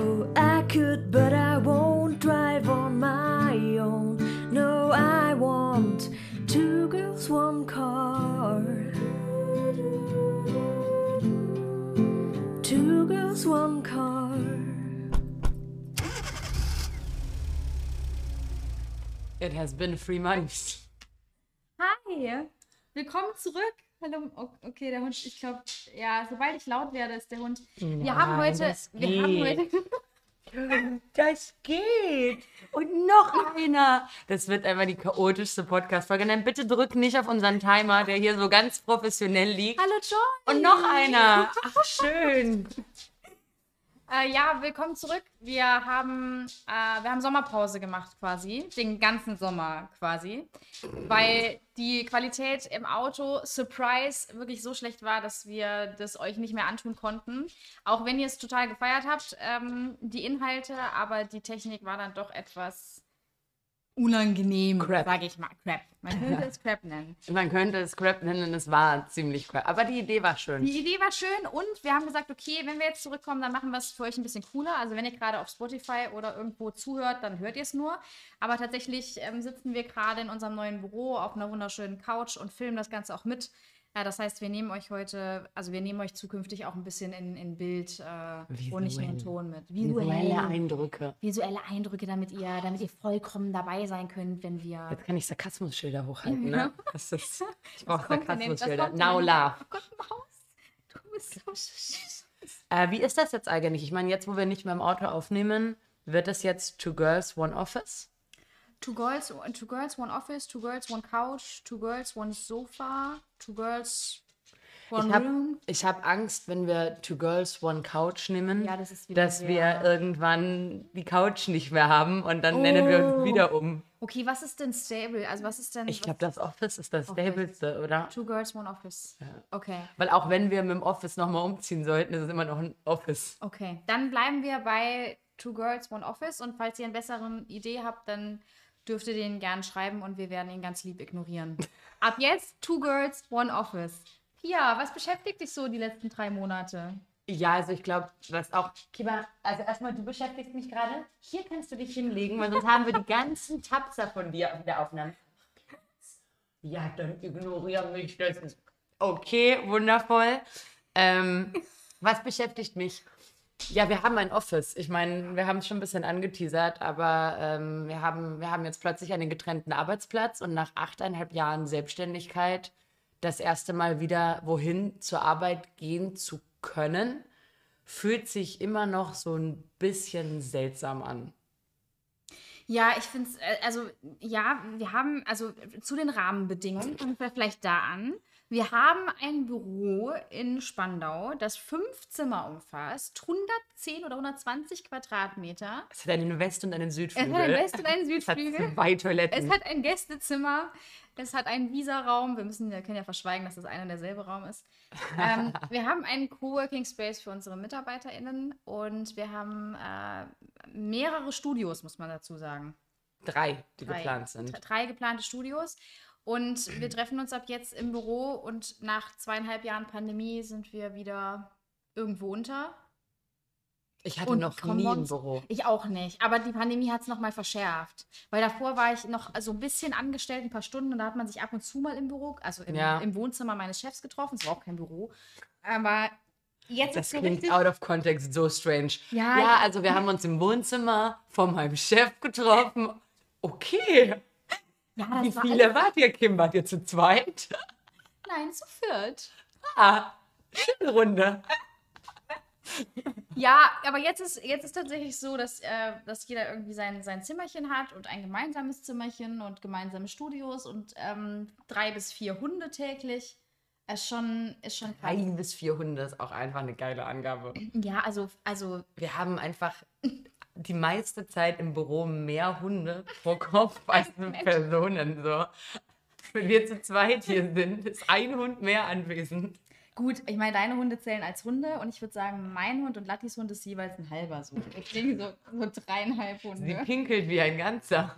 Oh, I could, but I won't drive on my own. No, I want two girls, one car. Two girls, one car. It has been three months. Hi, willkommen zurück. Hallo, okay, der Hund, ich glaube, ja, sobald ich laut werde, ist der Hund. Wir haben Nein, heute, das wir haben geht. heute, Das geht. Und noch einer. Das wird einfach die chaotischste Podcast-Folge. Dann bitte drück nicht auf unseren Timer, der hier so ganz professionell liegt. hallo Joy. Und noch einer. Ach, schön. Äh, ja, willkommen zurück. Wir haben, äh, wir haben Sommerpause gemacht quasi, den ganzen Sommer quasi, weil die Qualität im Auto, Surprise, wirklich so schlecht war, dass wir das euch nicht mehr antun konnten. Auch wenn ihr es total gefeiert habt, ähm, die Inhalte, aber die Technik war dann doch etwas unangenehm, sage ich mal. Crap. Man könnte es Crap nennen. Man könnte es Crap nennen, es war ziemlich crap. Aber die Idee war schön. Die Idee war schön und wir haben gesagt, okay, wenn wir jetzt zurückkommen, dann machen wir es für euch ein bisschen cooler. Also wenn ihr gerade auf Spotify oder irgendwo zuhört, dann hört ihr es nur. Aber tatsächlich ähm, sitzen wir gerade in unserem neuen Büro auf einer wunderschönen Couch und filmen das Ganze auch mit. Ja, das heißt, wir nehmen euch heute, also wir nehmen euch zukünftig auch ein bisschen in, in Bild äh, und nicht nur in. Ton mit. Visuelle Eindrücke. visuelle Eindrücke, damit ihr, damit ihr vollkommen dabei sein könnt, wenn wir. Jetzt kann ich Sarkasmusschilder hochhalten, ne? Das ist, ich brauche Sarkasmusschilder. Now laugh. Oh. Du bist so süß. Äh, wie ist das jetzt eigentlich? Ich meine, jetzt, wo wir nicht mehr im Auto aufnehmen, wird das jetzt Two Girls, One Office? Two girls, two girls, one office, two girls, one couch, two girls, one sofa, two girls, one Ich habe room. hab Angst, wenn wir Two Girls, One Couch nehmen, Ja, das dass sehr- wir irgendwann die Couch nicht mehr haben und dann nennen wir uns Oh. wieder um. Okay, was ist denn stable? Also was ist denn? Ich glaube, das Office ist das stabilste, oder? Two girls, one office. Okay, Weil auch wenn wir mit dem Office nochmal umziehen sollten, ist es immer noch ein Office. okay. Dann bleiben wir bei Two girls, one office. Und falls ihr eine bessere Idee habt, dann dürft ihr den gern schreiben und wir werden ihn ganz lieb ignorieren. Ab jetzt Two girls, one office. Pia, was beschäftigt dich so die letzten drei Monate? Ja, also ich glaube, was auch. Kiba, also erstmal, du beschäftigst mich gerade. Hier kannst du dich hinlegen, weil sonst haben wir die ganzen Tapser von dir auf der Aufnahme. Ja, dann ignoriere mich. Das okay, wundervoll. Ähm, was beschäftigt mich? Ja, wir haben ein Office. Ich meine, wir haben es schon ein bisschen angeteasert, aber ähm, wir, haben, wir haben jetzt plötzlich einen getrennten Arbeitsplatz und nach achteinhalb Jahren Selbstständigkeit das erste Mal wieder wohin zur Arbeit gehen zu können, fühlt sich immer noch so ein bisschen seltsam an. Ja, ich finde es, also ja, wir haben, also zu den Rahmenbedingungen, fangen wir vielleicht da an. Wir haben ein Büro in Spandau, das fünf Zimmer umfasst, 110 oder 120 Quadratmeter. Es hat einen West- und einen Es Südflügel. hat einen West- und einen Es hat Südflügel. zwei Toiletten. Es hat ein Gästezimmer, es hat einen Visa-Raum. Wir müssen, wir können ja verschweigen, dass das einer und derselbe Raum ist. Ähm, wir haben einen Coworking Space für unsere MitarbeiterInnen und wir haben äh, mehrere Studios, muss man dazu sagen. Drei, die Drei. geplant sind. Drei geplante Studios. Und wir treffen uns ab jetzt im Büro und nach zweieinhalb Jahren Pandemie sind wir wieder irgendwo unter. Ich hatte Und noch nie ein Büro. Ich auch nicht. Aber die Pandemie hat es nochmal verschärft. Weil davor war ich noch so ein bisschen angestellt, ein paar Stunden. Und da hat man sich ab und zu mal im Büro, also im, Ja. im Wohnzimmer meines Chefs getroffen. Es war auch kein Büro. Aber jetzt Das ist so klingt richtig. out of context so strange. Ja, ja, also wir haben uns im Wohnzimmer von meinem Chef getroffen. Okay. Ja, das Wie war viele alles- wart ihr, Kim? Wart ihr zu zweit? Nein, zu viert. Ah, schöne Runde. Ja, aber jetzt ist, jetzt ist tatsächlich so, dass, äh, dass jeder irgendwie sein, sein Zimmerchen hat und ein gemeinsames Zimmerchen und gemeinsame Studios und ähm, drei bis vier Hunde täglich. Ist schon, ist schon krass. Ein bis vier Hunde ist auch einfach eine geile Angabe. Ja, also, also Wir haben einfach die meiste Zeit im Büro mehr Hunde pro Kopf als Personen. So. Wenn wir zu zweit hier sind, ist ein Hund mehr anwesend. gut, ich meine, deine Hunde zählen als Hunde und ich würde sagen, mein Hund und Lattis Hund ist jeweils ein halber so. Deswegen so, so dreieinhalb Sie Hunde. pinkelt wie ein ganzer.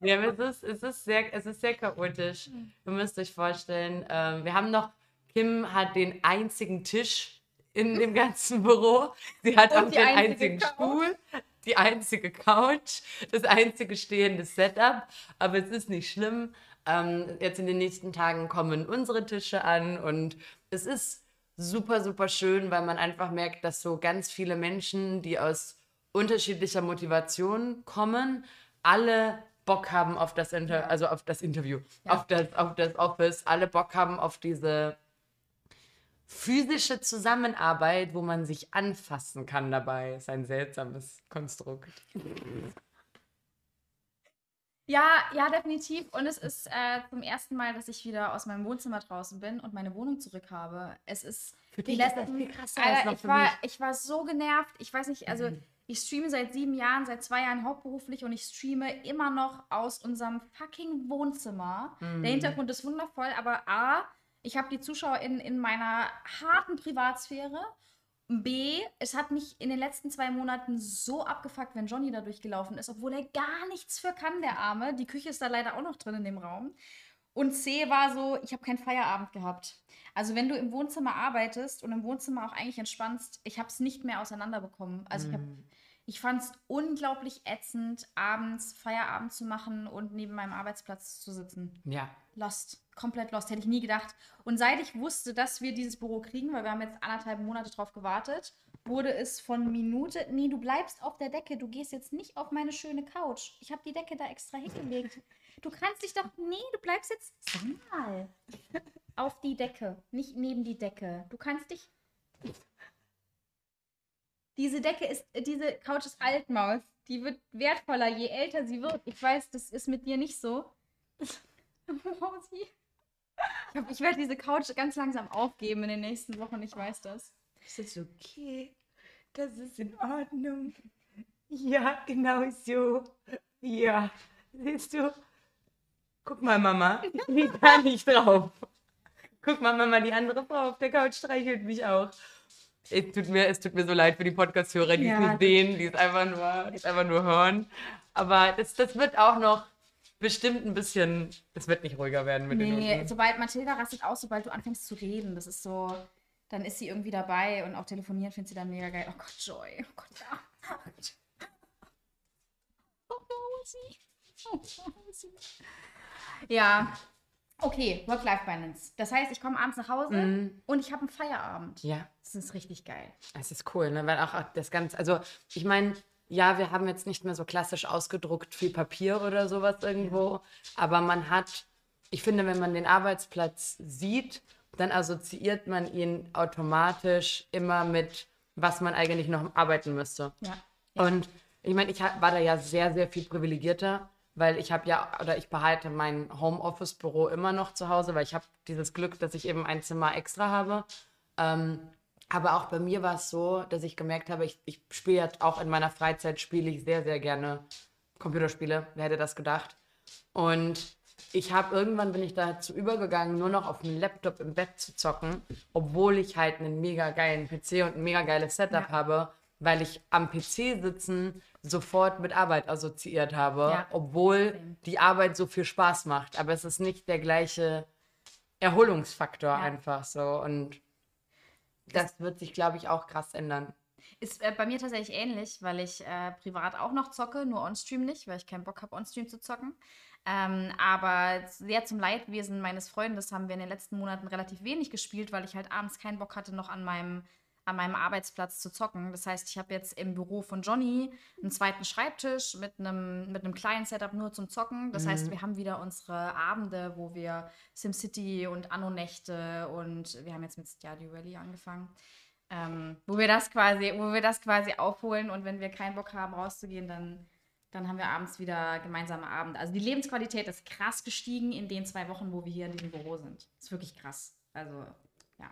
Ja, aber es ist, es ist, sehr, es ist sehr chaotisch. Ihr müsst euch vorstellen, ähm, wir haben noch, Kim hat den einzigen Tisch in dem ganzen Büro. Sie hat auch den einzige einzigen Couch. Stuhl, die einzige Couch, das einzige stehende Setup. Aber es ist nicht schlimm. Ähm, jetzt in den nächsten Tagen kommen unsere Tische an und es ist super, super schön, weil man einfach merkt, dass so ganz viele Menschen, die aus unterschiedlicher Motivation kommen, alle Bock haben auf das Inter also auf das Interview, Ja. auf das auf das Office, alle Bock haben auf diese physische Zusammenarbeit, wo man sich anfassen kann dabei. Ist ein seltsames Konstrukt. Ja, ja, definitiv. Und es ist äh, zum ersten Mal, dass ich wieder aus meinem Wohnzimmer draußen bin und meine Wohnung zurück habe. Es ist Für die dich ist das letzten- viel krasser Alter, als noch ich für war, mich. ich war so genervt. Ich weiß nicht, also Mhm. ich streame seit sieben Jahren, seit zwei Jahren hauptberuflich und ich streame immer noch aus unserem fucking Wohnzimmer. Mhm. Der Hintergrund ist wundervoll, aber A, ich habe die Zuschauer in, in meiner harten Privatsphäre. B, es hat mich in den letzten zwei Monaten so abgefuckt, wenn Johnny da durchgelaufen ist, obwohl er gar nichts für kann, der Arme. Die Küche ist da leider auch noch drin in dem Raum. Und C war so, ich habe keinen Feierabend gehabt. Also wenn du im Wohnzimmer arbeitest und im Wohnzimmer auch eigentlich entspannst, ich habe es nicht mehr auseinanderbekommen. Also ich, Mhm. ich fand es unglaublich ätzend, abends Feierabend zu machen und neben meinem Arbeitsplatz zu sitzen. Ja. Lost. Komplett lost. Hätte ich nie gedacht. Und seit ich wusste, dass wir dieses Büro kriegen, weil wir haben jetzt anderthalb Monate drauf gewartet, wurde es von Minute, nee, du bleibst auf der Decke, du gehst jetzt nicht auf meine schöne Couch. Ich habe die Decke da extra hingelegt. Du kannst dich doch, nee, du bleibst jetzt, mal, auf die Decke, nicht neben die Decke. Du kannst dich, diese Decke ist, diese Couch ist Altmaus. Die wird wertvoller, je älter sie wird. Ich weiß, das ist mit dir nicht so. Mausi. Ich, ich werde diese Couch ganz langsam aufgeben in den nächsten Wochen, ich weiß das. Das ist okay. Das ist in Ordnung. Ja, genau so. Ja. Siehst du? Guck mal, Mama. Ich gar nicht drauf. Guck mal, Mama, die andere Frau auf der Couch streichelt mich auch. Es tut mir, es tut mir so leid für die Podcast-Hörer, die es Ja. nicht sehen, die es einfach nur, die es einfach nur hören. Aber das, das wird auch noch bestimmt ein bisschen, es wird nicht ruhiger werden mit den Nee, sobald Mathilda rastet aus, sobald du anfängst zu reden, das ist so, dann ist sie irgendwie dabei und auch telefonieren findet sie dann mega geil. Oh Gott, Joy. Oh Gott, ja. Oh, Mausi. Oh, Mausi. Ja. Okay, Work-Life-Balance. Das heißt, ich komme abends nach Hause Mhm. und ich habe einen Feierabend. Ja. Das ist richtig geil. Es ist cool, ne? weil auch das Ganze, also ich meine, ja, wir haben jetzt nicht mehr so klassisch ausgedruckt viel Papier oder sowas irgendwo, aber man hat, ich finde, wenn man den Arbeitsplatz sieht, dann assoziiert man ihn automatisch immer mit, was man eigentlich noch arbeiten müsste. Ja. Und ich meine, ich war da ja sehr, sehr viel privilegierter, weil ich habe ja, oder ich behalte mein Homeoffice-Büro immer noch zu Hause, weil ich habe dieses Glück, dass ich eben ein Zimmer extra habe. Ähm, aber auch bei mir war es so, dass ich gemerkt habe, ich, ich spiele ja auch in meiner Freizeit, spiele ich sehr, sehr gerne Computerspiele. Wer hätte das gedacht? Und ich habe irgendwann bin ich dazu übergegangen, nur noch auf dem Laptop im Bett zu zocken, obwohl ich halt einen mega geilen PC und ein mega geiles Setup Ja. habe, weil ich am PC sitzen sofort mit Arbeit assoziiert habe, Ja. obwohl die Arbeit so viel Spaß macht. Aber es ist nicht der gleiche Erholungsfaktor Ja. einfach so. Und das wird sich, glaube ich, auch krass ändern. Ist äh, bei mir tatsächlich ähnlich, weil ich äh, privat auch noch zocke, nur on-stream nicht, weil ich keinen Bock habe, on-stream zu zocken. Ähm, aber sehr zum Leidwesen meines Freundes haben wir in den letzten Monaten relativ wenig gespielt, weil ich halt abends keinen Bock hatte, noch an meinem, an meinem Arbeitsplatz zu zocken. Das heißt, ich habe jetzt im Büro von Johnny einen zweiten Schreibtisch mit einem, mit einem kleinen Setup nur zum Zocken. Das heißt, wir haben wieder unsere Abende, wo wir SimCity und Anno-Nächte und wir haben jetzt mit Stardew Valley angefangen. Ähm, wo wir das quasi, wo wir das quasi aufholen und wenn wir keinen Bock haben, rauszugehen, dann, dann haben wir abends wieder gemeinsame Abend. Also die Lebensqualität ist krass gestiegen in den zwei Wochen, wo wir hier in diesem Büro sind. Ist wirklich krass. Also, ja.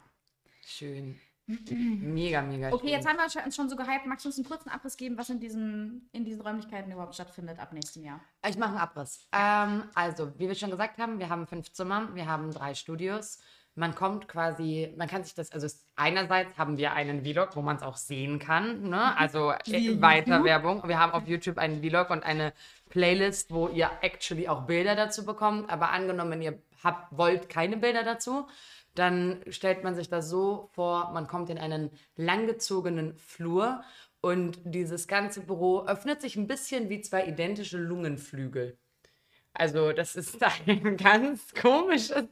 Schön. Mega, mega Okay, schön. jetzt haben wir uns schon so gehypt. Magst du uns einen kurzen Abriss geben, was in diesen, in diesen Räumlichkeiten überhaupt stattfindet ab nächstem Jahr? Ich mache einen Abriss. Ähm, also, wie wir schon gesagt haben, wir haben fünf Zimmer, wir haben drei Studios. Man kommt quasi, man kann sich das, also einerseits haben wir einen Vlog, wo man es auch sehen kann, ne? also äh, weiter Werbung. Wir haben auf YouTube einen Vlog und eine Playlist, wo ihr actually auch Bilder dazu bekommt. Aber angenommen, ihr habt, wollt keine Bilder dazu, dann stellt man sich das so vor, man kommt in einen langgezogenen Flur und dieses ganze Büro öffnet sich ein bisschen wie zwei identische Lungenflügel. Also das ist ein ganz komisches,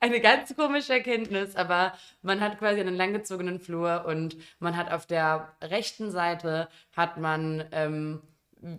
eine ganz komische Erkenntnis, aber man hat quasi einen langgezogenen Flur und man hat auf der rechten Seite hat man ähm,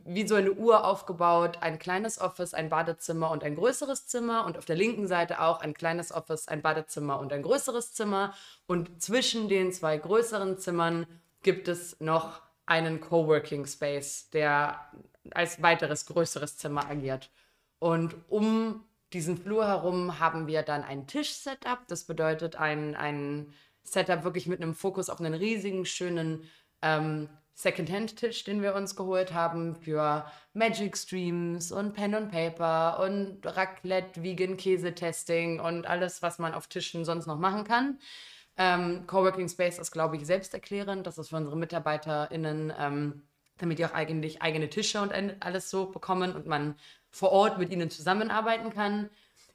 wie so eine Uhr aufgebaut, ein kleines Office, ein Badezimmer und ein größeres Zimmer und auf der linken Seite auch ein kleines Office, ein Badezimmer und ein größeres Zimmer und zwischen den zwei größeren Zimmern gibt es noch einen Coworking Space, der als weiteres größeres Zimmer agiert. Und um diesen Flur herum haben wir dann ein Tisch-Setup. Das bedeutet ein, ein Setup wirklich mit einem Fokus auf einen riesigen, schönen ähm, Secondhand-Tisch, den wir uns geholt haben für Magic Streams und Pen and Paper und Raclette, Vegan Käse-Testing und alles, was man auf Tischen sonst noch machen kann. Ähm, Coworking Space ist, glaube ich, selbsterklärend. Das ist für unsere MitarbeiterInnen, ähm, damit die auch eigentlich eigene Tische und alles so bekommen und man vor Ort mit ihnen zusammenarbeiten kann.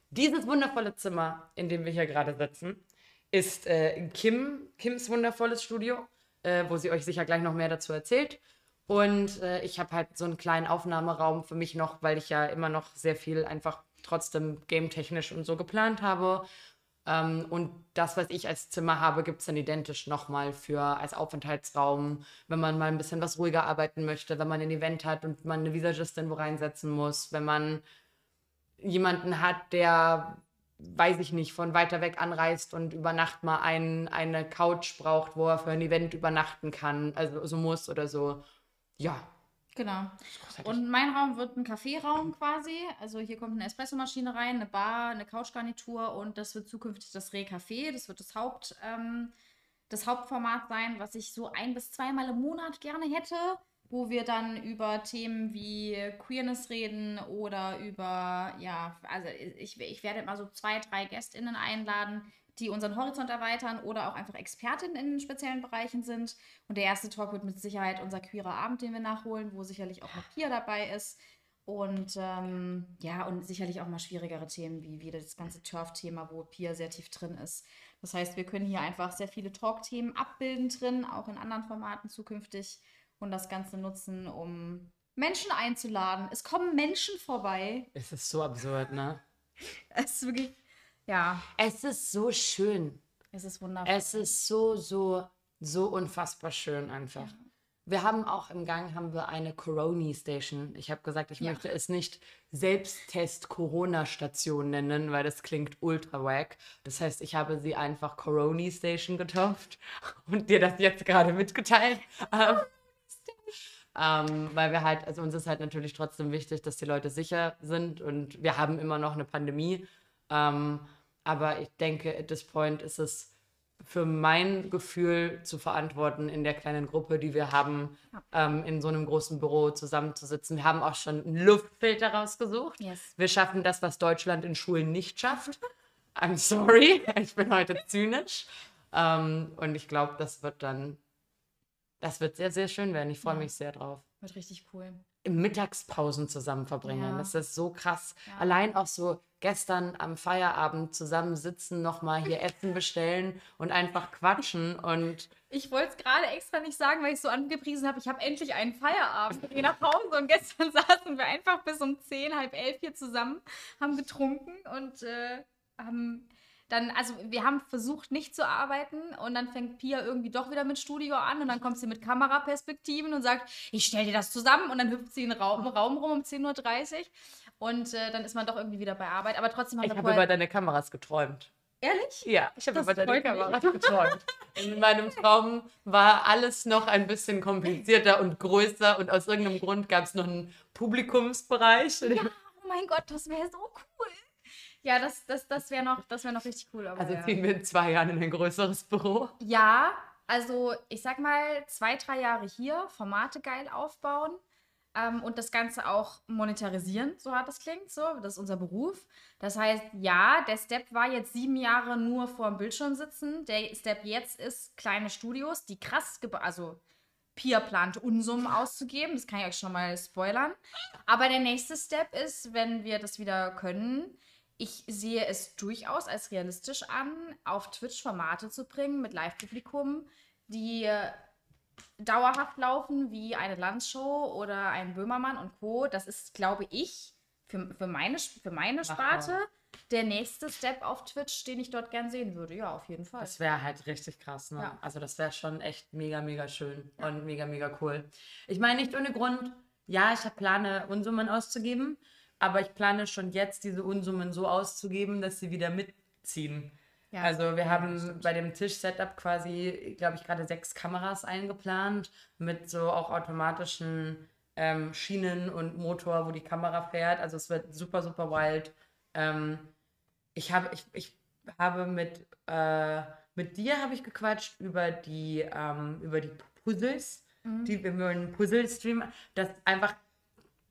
Dieses wundervolle Zimmer, in dem wir hier gerade sitzen, ist äh, Kim, Kims wundervolles Studio äh, wo sie euch sicher gleich noch mehr dazu erzählt. Und äh, ich habe halt so einen kleinen Aufnahmeraum für mich noch, weil ich ja immer noch sehr viel einfach trotzdem game-technisch und so geplant habe. Ähm, und das, was ich als Zimmer habe, gibt es dann identisch nochmal für als Aufenthaltsraum, wenn man mal ein bisschen was ruhiger arbeiten möchte, wenn man ein Event hat und man eine Visagistin wo reinsetzen muss, wenn man jemanden hat, der weiß ich nicht, von weiter weg anreist und über Nacht mal ein, eine Couch braucht, wo er für ein Event übernachten kann, also so muss oder so. Ja. Genau. Und mein Raum wird ein Kaffeeraum quasi. Also hier kommt eine Espressomaschine rein, eine Bar, eine Couchgarnitur und das wird zukünftig das Reh-Café. Das wird das Haupt, ähm, das Hauptformat sein, was ich so ein bis zweimal im Monat gerne hätte wo wir dann über Themen wie Queerness reden oder über, ja, also ich, ich werde immer so zwei, drei GästInnen einladen, die unseren Horizont erweitern oder auch einfach Expertinnen in speziellen Bereichen sind. Und der erste Talk wird mit Sicherheit unser queerer Abend, den wir nachholen, wo sicherlich auch noch Pia dabei ist. Und ähm, ja, und sicherlich auch mal schwierigere Themen wie, wie das ganze Turf-Thema, wo Pia sehr tief drin ist. Das heißt, wir können hier einfach sehr viele Talk-Themen abbilden drin, auch in anderen Formaten zukünftig und das Ganze nutzen, um Menschen einzuladen. Es kommen Menschen vorbei. Es ist so absurd, ne? Es ist wirklich, ja. Es ist so schön. Es ist wundervoll. Es ist so, so, so unfassbar schön einfach. Ja. Wir haben auch im Gang haben wir eine Corona Station. Ich habe gesagt, ich ja. möchte es nicht Selbsttest Corona Station nennen, weil das klingt ultra wack. Das heißt, ich habe sie einfach Corona Station getauft und dir das jetzt gerade mitgeteilt. Ähm, weil wir halt, also uns ist halt natürlich trotzdem wichtig, dass die Leute sicher sind und wir haben immer noch eine Pandemie. Ähm, aber ich denke, at this point ist es für mein Gefühl zu verantworten, in der kleinen Gruppe, die wir haben, ähm, in so einem großen Büro zusammenzusitzen. Wir haben auch schon einen Luftfilter rausgesucht. Yes. Wir schaffen das, was Deutschland in Schulen nicht schafft. I'm sorry, ich bin heute zynisch. Ähm, und ich glaube, das wird dann das wird sehr, sehr schön werden. Ich freue ja. mich sehr drauf. Wird richtig cool. Mittagspausen zusammen verbringen. Ja. Das ist so krass. Ja. Allein auch so gestern am Feierabend zusammen sitzen, nochmal hier Essen bestellen und einfach quatschen. Und ich wollte es gerade extra nicht sagen, weil ich so angepriesen habe, ich habe endlich einen Feierabend. Ich gehe nach Hause und gestern saßen wir einfach bis um zehn, halb elf hier zusammen, haben getrunken und äh, haben dann, also wir haben versucht, nicht zu arbeiten und dann fängt Pia irgendwie doch wieder mit Studio an und dann kommt sie mit Kameraperspektiven und sagt, ich stelle dir das zusammen und dann hüpft sie in den Raum, Raum rum um 10.30 Uhr und äh, dann ist man doch irgendwie wieder bei Arbeit. Aber trotzdem haben ich wir Ich habe über deine Kameras geträumt. Ehrlich? Ja, ich habe über deine Kameras geträumt. In meinem Traum war alles noch ein bisschen komplizierter und größer und aus irgendeinem Grund gab es noch einen Publikumsbereich. Ja, oh mein Gott, das wäre so cool. Ja, das, das, das wäre noch, wär noch richtig cool. also ja. ziehen wir in zwei Jahren in ein größeres Büro? Ja, also ich sag mal, zwei, drei Jahre hier, Formate geil aufbauen ähm, und das Ganze auch monetarisieren, so hart das klingt, so, das ist unser Beruf. Das heißt, ja, der Step war jetzt sieben Jahre nur vor dem Bildschirm sitzen. Der Step jetzt ist kleine Studios, die krass, also Pia plant Unsummen auszugeben, das kann ich euch schon mal spoilern. Aber der nächste Step ist, wenn wir das wieder können, ich sehe es durchaus als realistisch an, auf Twitch Formate zu bringen mit Live-Publikum, die dauerhaft laufen, wie eine Landshow oder ein Böhmermann und Co. Das ist, glaube ich, für, für, meine, für meine Sparte der nächste Step auf Twitch, den ich dort gern sehen würde. Ja, auf jeden Fall. Das wäre halt richtig krass, ne? Ja. Also das wäre schon echt mega, mega schön und mega, mega cool. Ich meine nicht ohne Grund, ja, ich habe plane, Unsummen auszugeben, aber ich plane schon jetzt, diese Unsummen so auszugeben, dass sie wieder mitziehen. Ja. Also wir haben bei dem Tisch-Setup quasi, glaube ich, gerade sechs Kameras eingeplant mit so auch automatischen ähm, Schienen und Motor, wo die Kamera fährt. Also es wird super, super wild. Ähm, ich habe, ich, ich habe mit, äh, mit dir habe ich gequatscht über die, ähm, über die Puzzles. Die, wir einen Puzzle-Stream. Das einfach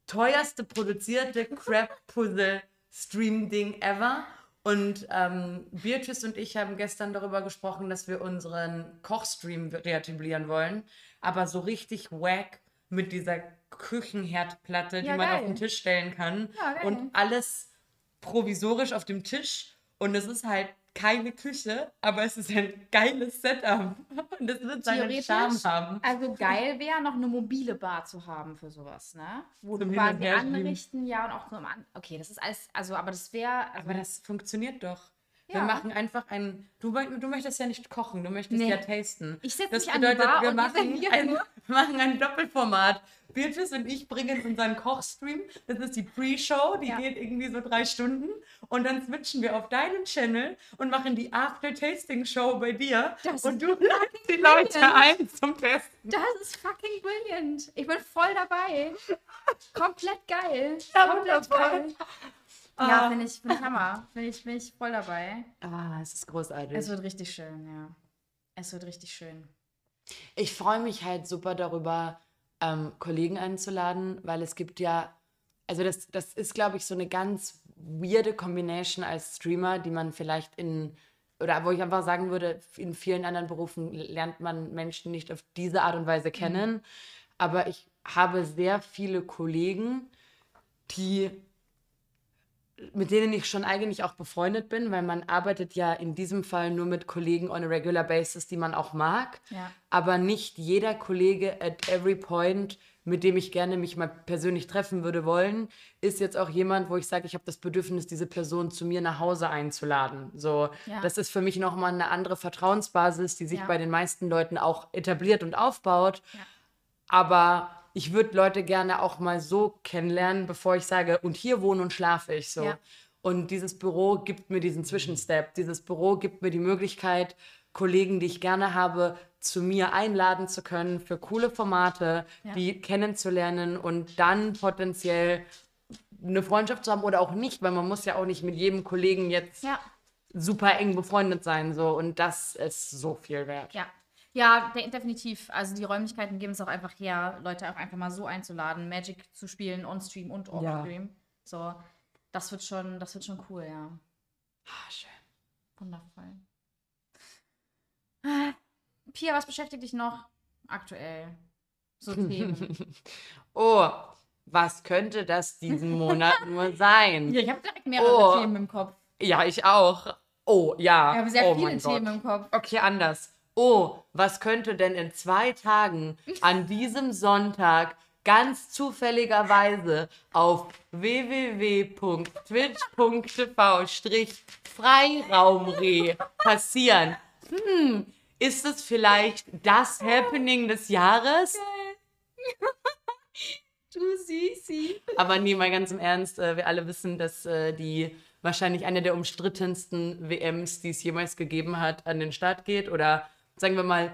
teuerste produzierte Crap-Puzzle-Stream-Ding ever. Und ähm, Beatrice und ich haben gestern darüber gesprochen, dass wir unseren Kochstream reetablieren wollen. Aber so richtig wack mit dieser Küchenherdplatte, die Ja, man auf geil. den Tisch stellen kann. Ja, und alles provisorisch auf dem Tisch. Und es ist halt keine Küche, aber es ist ein geiles Setup. Und es wird seinen Charme haben. Also geil wäre, noch eine mobile Bar zu haben für sowas, ne? Wo Zum du quasi anrichten, ja, und auch zum An Okay, das ist alles, also, aber das wäre. Also, Aber das funktioniert doch. Wir Ja. machen einfach ein. Du, du möchtest ja nicht kochen, du möchtest Nee. ja tasten. Ich setz Das mich an die bedeutet, Bar wir wir machen ein, wir machen ein Doppelformat. Beatrice und ich bringen unseren Kochstream. Das ist die Pre-Show, die Ja. geht irgendwie so drei Stunden. Und dann switchen wir auf deinen Channel und machen die After-Tasting-Show bei dir. Das und ist du ladest die Leute ein zum Testen. das ist fucking brilliant. Ich bin voll dabei. Komplett geil. Ja, Komplett wundervoll. geil. Ja, Ah. finde ich, find ich Hammer. Finde ich, find ich voll dabei. Ah, es ist großartig. Es wird richtig schön, ja. Es wird richtig schön. Ich freue mich halt super darüber, ähm, Kollegen einzuladen, weil es gibt ja, also das, das ist, glaube ich, so eine ganz weirde Combination als Streamer, die man vielleicht in, oder wo ich einfach sagen würde, in vielen anderen Berufen lernt man Menschen nicht auf diese Art und Weise kennen. Aber ich habe sehr viele Kollegen, die mit denen ich schon eigentlich auch befreundet bin, weil man arbeitet ja in diesem Fall nur mit Kollegen on a regular basis, die man auch mag. Ja. Aber nicht jeder Kollege at every point, mit dem ich gerne mich mal persönlich treffen würde wollen, ist jetzt auch jemand, wo ich sage, ich habe das Bedürfnis, diese Person zu mir nach Hause einzuladen. So, Ja. das ist für mich nochmal eine andere Vertrauensbasis, die sich Ja. bei den meisten Leuten auch etabliert und aufbaut. Aber ich würde Leute gerne auch mal so kennenlernen, bevor ich sage, und hier wohne und schlafe ich so. Ja. Und dieses Büro gibt mir diesen Zwischenstep. Dieses Büro gibt mir die Möglichkeit, Kollegen, die ich gerne habe, zu mir einladen zu können für coole Formate, Ja. die kennenzulernen und dann potenziell eine Freundschaft zu haben oder auch nicht, weil man muss ja auch nicht mit jedem Kollegen jetzt Ja. super eng befreundet sein so und das ist so viel wert. Ja. Ja, de definitiv. Also die Räumlichkeiten geben es auch einfach her, Leute auch einfach mal so einzuladen, Magic zu spielen, on-stream und off-stream. So, das wird schon, das wird schon cool, ja. Ah, schön. Wundervoll. Äh, Pia, was beschäftigt dich noch aktuell? So Themen. Oh, was könnte das diesen Monat nur sein? ja, ich habe direkt mehrere Oh. Themen im Kopf. Ja, ich auch. Oh, ja. Ich habe sehr oh viele mein Gott. Themen im Kopf. Okay, anders. Oh, was könnte denn in zwei Tagen an diesem Sonntag ganz zufälligerweise auf www.twitch.tv-freiraumreh passieren? Hm, ist es vielleicht das Happening des Jahres? Du Süßi. Aber nee, mal ganz im Ernst, äh, wir alle wissen, dass äh, die wahrscheinlich eine der umstrittensten WMs, die es jemals gegeben hat, an den Start geht. Oder sagen wir mal,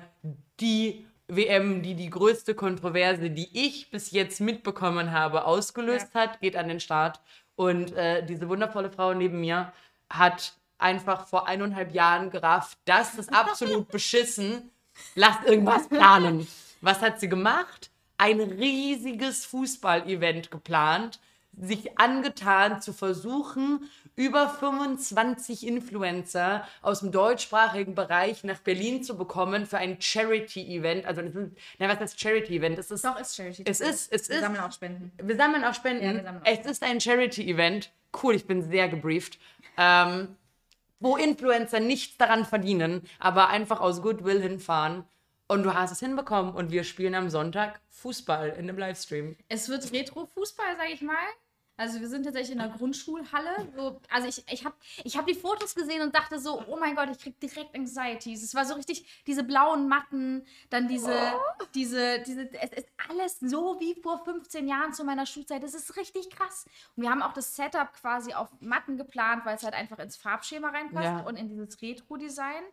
die WM, die die größte Kontroverse, die ich bis jetzt mitbekommen habe, ausgelöst hat, geht an den Start. Und äh, diese wundervolle Frau neben mir hat einfach vor eineinhalb Jahren gerafft, das ist absolut beschissen. Lasst irgendwas planen. Was hat sie gemacht? Ein riesiges Fußball-Event geplant. Sich angetan zu versuchen, über 25 Influencer aus dem deutschsprachigen Bereich nach Berlin zu bekommen für ein Charity-Event. Also, ist, na, was heißt Charity-Event? Es ist, Doch, ist Charity. es ist, es Wir ist, sammeln auch Spenden. wir sammeln auch Spenden. Ja, wir sammeln auch es ist ein Charity-Event. Cool, ich bin sehr gebrieft. Ähm, wo Influencer nichts daran verdienen, aber einfach aus Goodwill hinfahren. Und du hast es hinbekommen und wir spielen am Sonntag Fußball in einem Livestream. Es wird Retro-Fußball, sage ich mal. Also wir sind tatsächlich in der Grundschulhalle. So, also ich, ich habe ich hab die Fotos gesehen und dachte so, oh mein Gott, ich krieg direkt Anxieties. Es war so richtig, diese blauen Matten, dann diese, diese, diese, es ist alles so wie vor 15 Jahren zu meiner Schulzeit. Das ist richtig krass. Und wir haben auch das Setup quasi auf Matten geplant, weil es halt einfach ins Farbschema reinpasst Ja. und in dieses Retro-Design.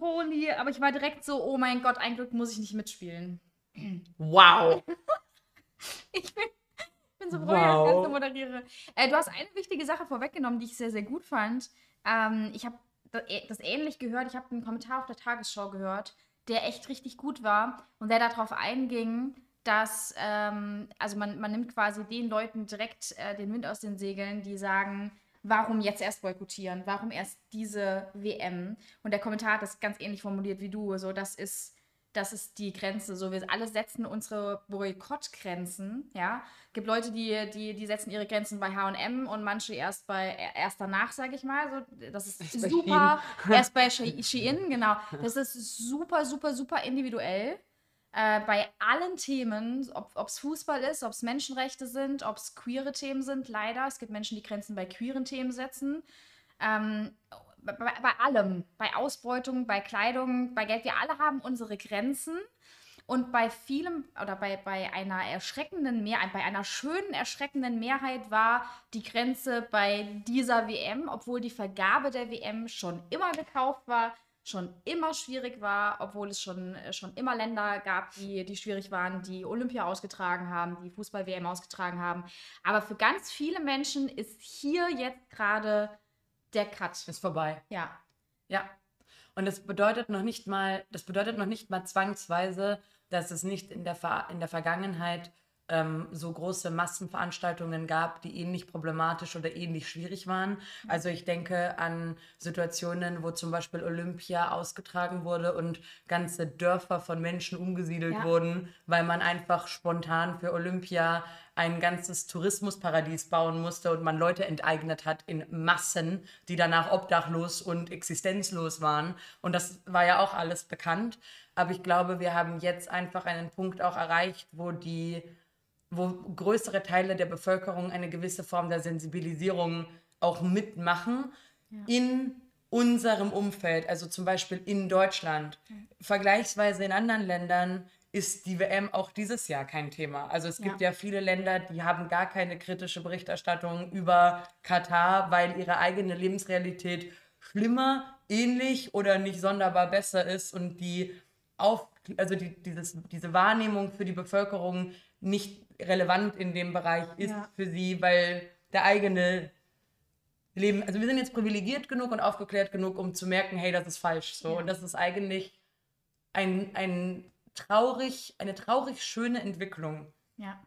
Holy, aber ich war direkt so, oh mein Gott, ein Glück muss ich nicht mitspielen. Wow. Ich bin, bin so froh, dass ich Wow. das Ganze moderiere. Äh, du hast eine wichtige Sache vorweggenommen, die ich sehr, sehr gut fand. Ähm, ich habe das ähnlich gehört. Ich habe einen Kommentar auf der Tagesschau gehört, der echt richtig gut war und der darauf einging, dass, ähm, also man, man nimmt quasi den Leuten direkt äh, den Wind aus den Segeln, die sagen, warum jetzt erst boykottieren? Warum erst diese WM? Und der Kommentar hat das ganz ähnlich formuliert wie du. So, das ist das ist die Grenze. So, wir alle setzen unsere Boykottgrenzen. Ja, gibt Leute, die, die, die setzen ihre Grenzen bei H&M und manche erst bei erst danach, sage ich mal. So, das ist Erst bei super. erst bei She- Shein, genau. Das ist super, super, super individuell. Äh, bei allen Themen, ob es Fußball ist, ob es Menschenrechte sind, ob es queere Themen sind, leider. Es gibt Menschen, die Grenzen bei queeren Themen setzen. Ähm, bei, bei allem, bei Ausbeutung, bei Kleidung, bei Geld, wir alle haben unsere Grenzen. Und bei vielem oder bei, bei einer erschreckenden Mehrheit, bei einer schönen, erschreckenden Mehrheit war die Grenze bei dieser WM, obwohl die Vergabe der WM schon immer gekauft war, schon immer schwierig war, obwohl es schon, äh, schon immer Länder gab, die, die schwierig waren, die Olympia ausgetragen haben, die Fußball-WM ausgetragen haben. Aber für ganz viele Menschen ist hier jetzt gerade der Cut. Ist vorbei. Ja. Ja. Und das bedeutet noch nicht mal, das bedeutet noch nicht mal zwangsweise, dass es nicht in der, Ver in der Vergangenheit ähm, so große Massenveranstaltungen gab, die ähnlich problematisch oder ähnlich schwierig waren. Also ich denke an Situationen, wo zum Beispiel Olympia ausgetragen wurde und ganze Dörfer von Menschen umgesiedelt Ja. wurden, weil man einfach spontan für Olympia ein ganzes Tourismusparadies bauen musste und man Leute enteignet hat in Massen, die danach obdachlos und existenzlos waren. Und das war ja auch alles bekannt. Aber ich glaube, wir haben jetzt einfach einen Punkt auch erreicht, wo die, wo größere Teile der Bevölkerung eine gewisse Form der Sensibilisierung auch mitmachen in unserem Umfeld, also zum Beispiel in Deutschland. Vergleichsweise in anderen Ländern ist die WM auch dieses Jahr kein Thema. Also es gibt Ja. ja viele Länder, die haben gar keine kritische Berichterstattung über Katar, weil ihre eigene Lebensrealität schlimmer, ähnlich oder nicht sonderbar besser ist und die auf, also die, dieses, diese Wahrnehmung für die Bevölkerung nicht relevant in dem Bereich ist Ja. für sie, weil der eigene Leben, also wir sind jetzt privilegiert genug und aufgeklärt genug, um zu merken, hey, das ist falsch. So. Ja. Und das ist eigentlich ein, ein traurig, eine traurig schöne Entwicklung. Ja.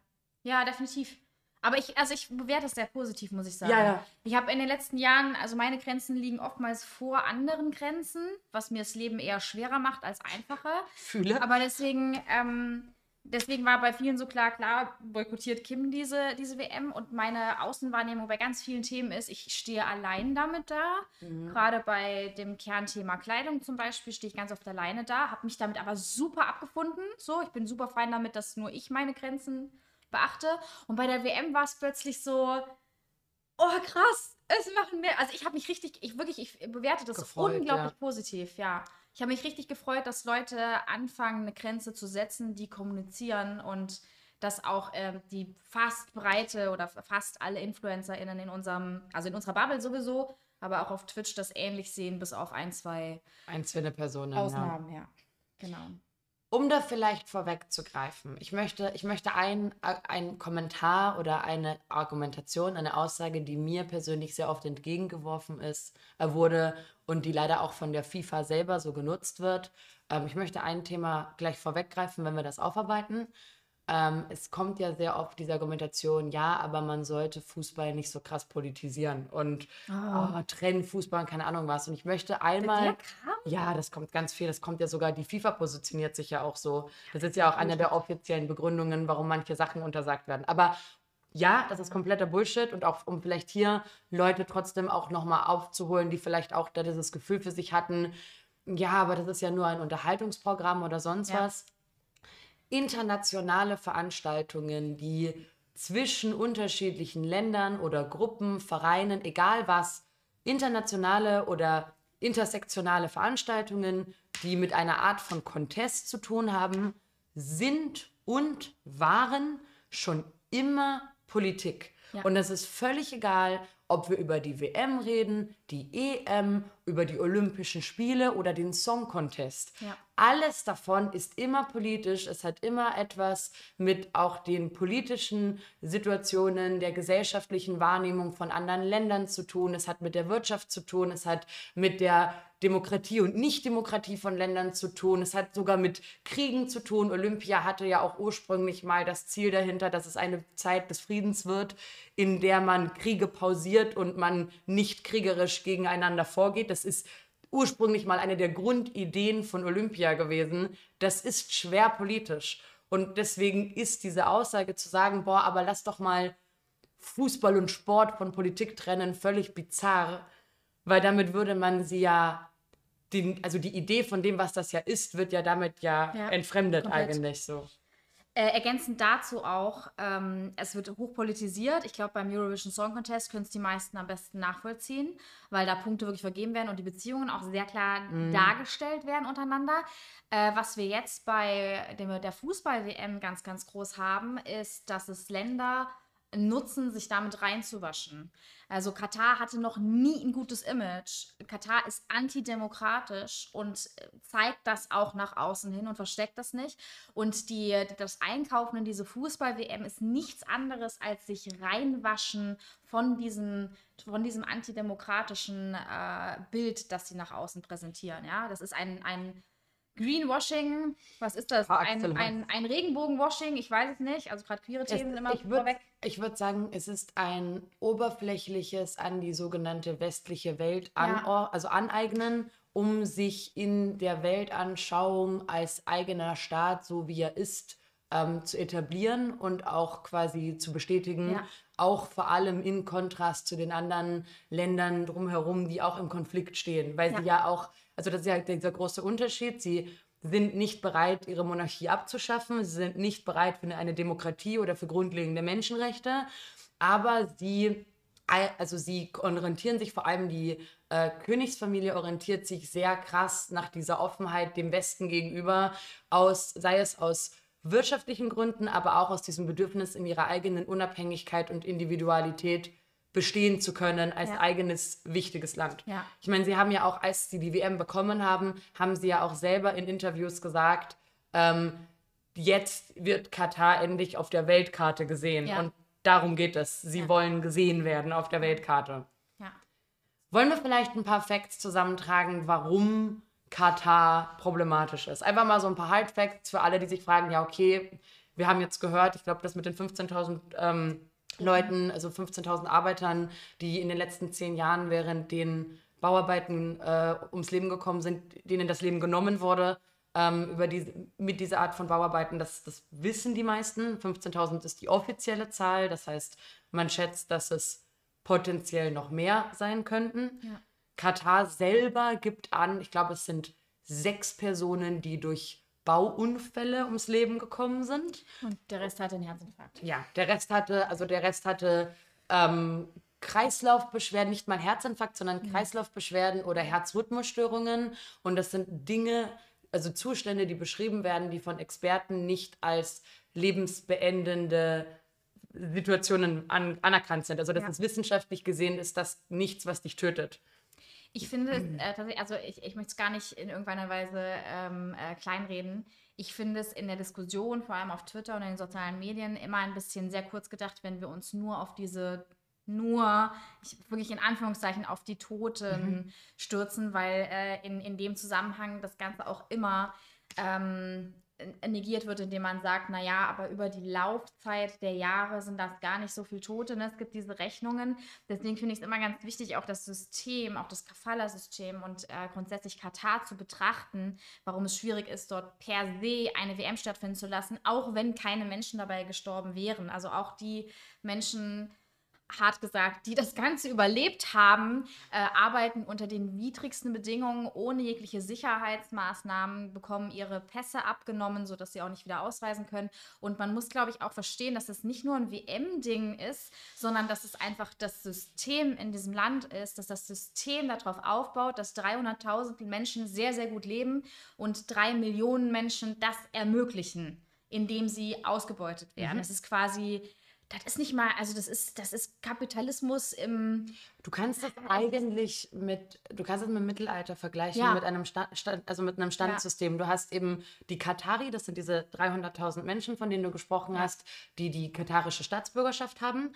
Ja, definitiv. Aber ich, also ich bewerte es sehr positiv, muss ich sagen. Ja, ja. Ich habe in den letzten Jahren, also meine Grenzen liegen oftmals vor anderen Grenzen, was mir das Leben eher schwerer macht als einfacher. Fühle. Aber deswegen, ähm, deswegen war bei vielen so klar, klar, boykottiert Kim diese, diese WM und meine Außenwahrnehmung bei ganz vielen Themen ist, ich stehe allein damit da. Gerade bei dem Kernthema Kleidung zum Beispiel stehe ich ganz oft alleine da, habe mich damit aber super abgefunden. So, ich bin super fein damit, dass nur ich meine Grenzen beachte. Und bei der WM war es plötzlich so, oh krass, es machen mehr. Also ich habe mich richtig, ich wirklich, ich bewerte das Gefreut, unglaublich ja. positiv, ja. Ich habe mich richtig gefreut, dass Leute anfangen, eine Grenze zu setzen, die kommunizieren und dass auch ähm, die fast breite oder fast alle InfluencerInnen in unserem, also in unserer Bubble sowieso, aber auch auf Twitch das ähnlich sehen, bis auf ein, zwei Einzelne Personen. Ja. Ausnahmen, ja. Genau. Um da vielleicht vorwegzugreifen, ich möchte, ich möchte ein, ein Kommentar oder eine Argumentation, eine Aussage, die mir persönlich sehr oft entgegengeworfen ist, äh, wurde und die leider auch von der FIFA selber so genutzt wird. Ähm, ich möchte ein Thema gleich vorweggreifen, wenn wir das aufarbeiten. Ähm, es kommt ja sehr oft diese Argumentation, ja, aber man sollte Fußball nicht so krass politisieren und oh, trennen Fußball und keine Ahnung was. Und ich möchte einmal. Kam? Ja, das kommt ganz viel. Das kommt ja sogar, die FIFA positioniert sich ja auch so. Das ist ja auch eine der offiziellen Begründungen, warum manche Sachen untersagt werden. Aber ja, das ist kompletter Bullshit und auch um vielleicht hier Leute trotzdem auch nochmal aufzuholen, die vielleicht auch da dieses Gefühl für sich hatten, ja, aber das ist ja nur ein Unterhaltungsprogramm oder sonst Ja. was. Internationale Veranstaltungen, die zwischen unterschiedlichen Ländern oder Gruppen, Vereinen, egal was, internationale oder intersektionale Veranstaltungen, die mit einer Art von Contest zu tun haben, sind und waren schon immer Politik. Ja. Und es ist völlig egal, ob wir über die WM reden, die EM, über die Olympischen Spiele oder den Song Contest. Ja. Alles davon ist immer politisch. Es hat immer etwas mit auch den politischen Situationen, der gesellschaftlichen Wahrnehmung von anderen Ländern zu tun. Es hat mit der Wirtschaft zu tun. Es hat mit der Demokratie und Nichtdemokratie von Ländern zu tun. Es hat sogar mit Kriegen zu tun. Olympia hatte ja auch ursprünglich mal das Ziel dahinter, dass es eine Zeit des Friedens wird, in der man Kriege pausiert und man nicht kriegerisch gegeneinander vorgeht. Das ist ursprünglich mal eine der Grundideen von Olympia gewesen. Das ist schwer politisch. Und deswegen ist diese Aussage zu sagen, boah, aber lass doch mal Fußball und Sport von Politik trennen, völlig bizarr, weil damit würde man sie ja, den, also die Idee von dem, was das ja ist, wird ja damit ja, Ja, entfremdet komplett. eigentlich so. Äh, ergänzend dazu auch, ähm, es wird hochpolitisiert. Ich glaube, beim Eurovision Song Contest können es die meisten am besten nachvollziehen, weil da Punkte wirklich vergeben werden und die Beziehungen auch sehr klar dargestellt werden untereinander. Äh, was wir jetzt bei dem, der Fußball-WM ganz, ganz groß haben, ist, dass es Länder nutzen, sich damit reinzuwaschen. Also Katar hatte noch nie ein gutes Image. Katar ist antidemokratisch und äh, zeigt das auch nach außen hin und versteckt das nicht. Und die, das Einkaufen in diese Fußball-WM ist nichts anderes als sich reinwaschen von diesem, von diesem antidemokratischen äh, Bild, das sie nach außen präsentieren. Ja, das ist ein, ein Greenwashing, was ist das? Par Ein, ein, ein Regenbogenwashing, ich weiß es nicht. Also gerade queere Themen sind immer ich würde vorweg. würd sagen, es ist ein oberflächliches an die sogenannte westliche Welt an, Ja. also aneignen, um sich in der Weltanschauung als eigener Staat, so wie er ist, ähm, zu etablieren und auch quasi zu bestätigen. Ja. Auch vor allem in Kontrast zu den anderen Ländern drumherum, die auch im Konflikt stehen, weil sie ja auch, also das ist ja dieser große Unterschied, sie sind nicht bereit, ihre Monarchie abzuschaffen, sie sind nicht bereit für eine Demokratie oder für grundlegende Menschenrechte, aber sie, also sie orientieren sich vor allem die äh, Königsfamilie orientiert sich sehr krass nach dieser Offenheit dem Westen gegenüber aus, sei es aus wirtschaftlichen Gründen, aber auch aus diesem Bedürfnis in ihrer eigenen Unabhängigkeit und Individualität bestehen zu können als Ja. eigenes wichtiges Land. Ja. Ich meine, sie haben ja auch, als sie die WM bekommen haben, haben sie ja auch selber in Interviews gesagt, ähm, jetzt wird Katar endlich auf der Weltkarte gesehen. Ja. Und darum geht es. Sie wollen gesehen werden auf der Weltkarte. Wollen wir vielleicht ein paar Facts zusammentragen, warum Katar problematisch ist? Einfach mal so ein paar Hard-Facts für alle, die sich fragen, ja, okay, wir haben jetzt gehört, ich glaube, das mit den 15.000 ähm, Leuten, also 15.000 Arbeitern, die in den letzten zehn Jahren während den Bauarbeiten äh, ums Leben gekommen sind, denen das Leben genommen wurde, ähm, über diese, mit dieser Art von Bauarbeiten, das, das wissen die meisten. 15.000 ist die offizielle Zahl, das heißt, man schätzt, dass es potenziell noch mehr sein könnten. Ja. Katar selber gibt an, ich glaube, es sind sechs Personen, die durch Bauunfälle ums Leben gekommen sind. Und der Rest hatte einen Herzinfarkt. Ja, der Rest hatte, also der Rest hatte ähm, Kreislaufbeschwerden, nicht mal Herzinfarkt, sondern Kreislaufbeschwerden oder Herzrhythmusstörungen. Und das sind Dinge, also Zustände, die beschrieben werden, die von Experten nicht als lebensbeendende Situationen an, anerkannt sind. Also das Ja. ist wissenschaftlich gesehen, ist das nichts, was dich tötet. Ich finde, es, äh, tatsächlich, also ich, ich möchte es gar nicht in irgendeiner Weise ähm, äh, kleinreden. Ich finde es in der Diskussion, vor allem auf Twitter und in den sozialen Medien, immer ein bisschen sehr kurz gedacht, wenn wir uns nur auf diese, nur, ich, wirklich in Anführungszeichen, auf die Toten stürzen, weil äh, in, in dem Zusammenhang das Ganze auch immer ähm, äh, negiert wird, indem man sagt, naja, aber über die Laufzeit der Jahre sind das gar nicht so viele Tote. Ne? Es gibt diese Rechnungen. Deswegen finde ich es immer ganz wichtig, auch das System, auch das Kafala-System und äh, grundsätzlich Katar zu betrachten, warum es schwierig ist, dort per se eine WM stattfinden zu lassen, auch wenn keine Menschen dabei gestorben wären. Also auch die Menschen, hart gesagt, die das Ganze überlebt haben, äh, arbeiten unter den widrigsten Bedingungen, ohne jegliche Sicherheitsmaßnahmen, bekommen ihre Pässe abgenommen, sodass sie auch nicht wieder ausreisen können. Und man muss, glaube ich, auch verstehen, dass es nicht nur ein WM-Ding ist, sondern dass es einfach das System in diesem Land ist, dass das System darauf aufbaut, dass 300.000 Menschen sehr, sehr gut leben und drei Millionen Menschen das ermöglichen, indem sie ausgebeutet werden. Mhm. Es ist quasi das ist nicht mal, also das ist, das ist Kapitalismus im. Du kannst das eigentlich mit, du kannst es mit dem Mittelalter vergleichen, Ja. mit einem Sta Stand, also mit einem Standssystem. Du hast eben die Katari, das sind diese 300.000 Menschen, von denen du gesprochen hast, die die katarische Staatsbürgerschaft haben.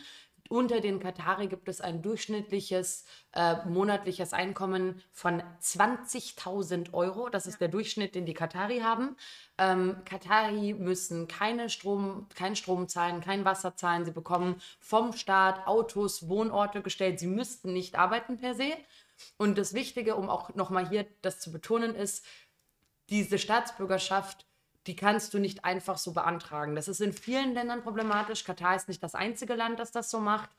Unter den Katari gibt es ein durchschnittliches äh, monatliches Einkommen von 20.000 Euro. Das ist der Durchschnitt, den die Katari haben. Ähm, Katari müssen keine Strom, keinen Strom zahlen, kein Wasser zahlen. Sie bekommen vom Staat Autos, Wohnorte gestellt. Sie müssten nicht arbeiten per se. Und das Wichtige, um auch nochmal hier das zu betonen, ist, diese Staatsbürgerschaft, die kannst du nicht einfach so beantragen. Das ist in vielen Ländern problematisch. Katar ist nicht das einzige Land, das das so macht.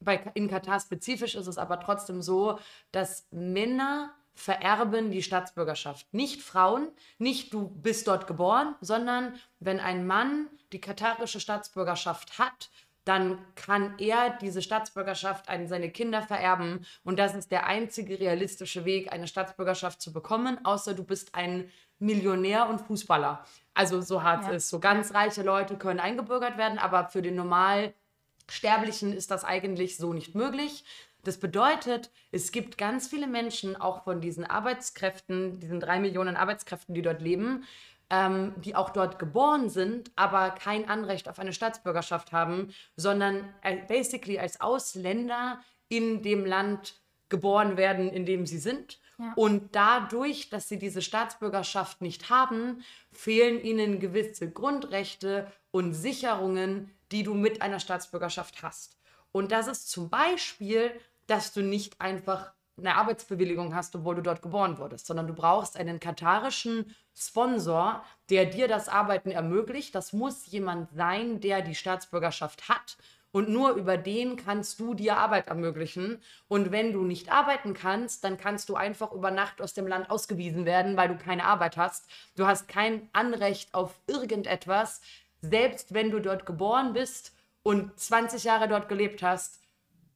Bei, in Katar spezifisch ist es aber trotzdem so, dass Männer vererben die Staatsbürgerschaft. Nicht Frauen, nicht du bist dort geboren, sondern wenn ein Mann die katarische Staatsbürgerschaft hat, dann kann er diese Staatsbürgerschaft an seine Kinder vererben. Und das ist der einzige realistische Weg, eine Staatsbürgerschaft zu bekommen, außer du bist ein Millionär und Fußballer. Also so hart Ja. es ist. So ganz reiche Leute können eingebürgert werden, aber für den Normalsterblichen ist das eigentlich so nicht möglich. Das bedeutet, es gibt ganz viele Menschen, auch von diesen Arbeitskräften, diesen drei Millionen Arbeitskräften, die dort leben, ähm, die auch dort geboren sind, aber kein Anrecht auf eine Staatsbürgerschaft haben, sondern äh, basically als Ausländer in dem Land geboren werden, in dem sie sind. Ja. Und dadurch, dass sie diese Staatsbürgerschaft nicht haben, fehlen ihnen gewisse Grundrechte und Sicherungen, die du mit einer Staatsbürgerschaft hast. Und das ist zum Beispiel, dass du nicht einfach eine Arbeitsbewilligung hast, obwohl du dort geboren wurdest, sondern du brauchst einen katarischen Sponsor, der dir das Arbeiten ermöglicht. Das muss jemand sein, der die Staatsbürgerschaft hat. Und nur über den kannst du dir Arbeit ermöglichen. Und wenn du nicht arbeiten kannst, dann kannst du einfach über Nacht aus dem Land ausgewiesen werden, weil du keine Arbeit hast. Du hast kein Anrecht auf irgendetwas, selbst wenn du dort geboren bist und 20 Jahre dort gelebt hast,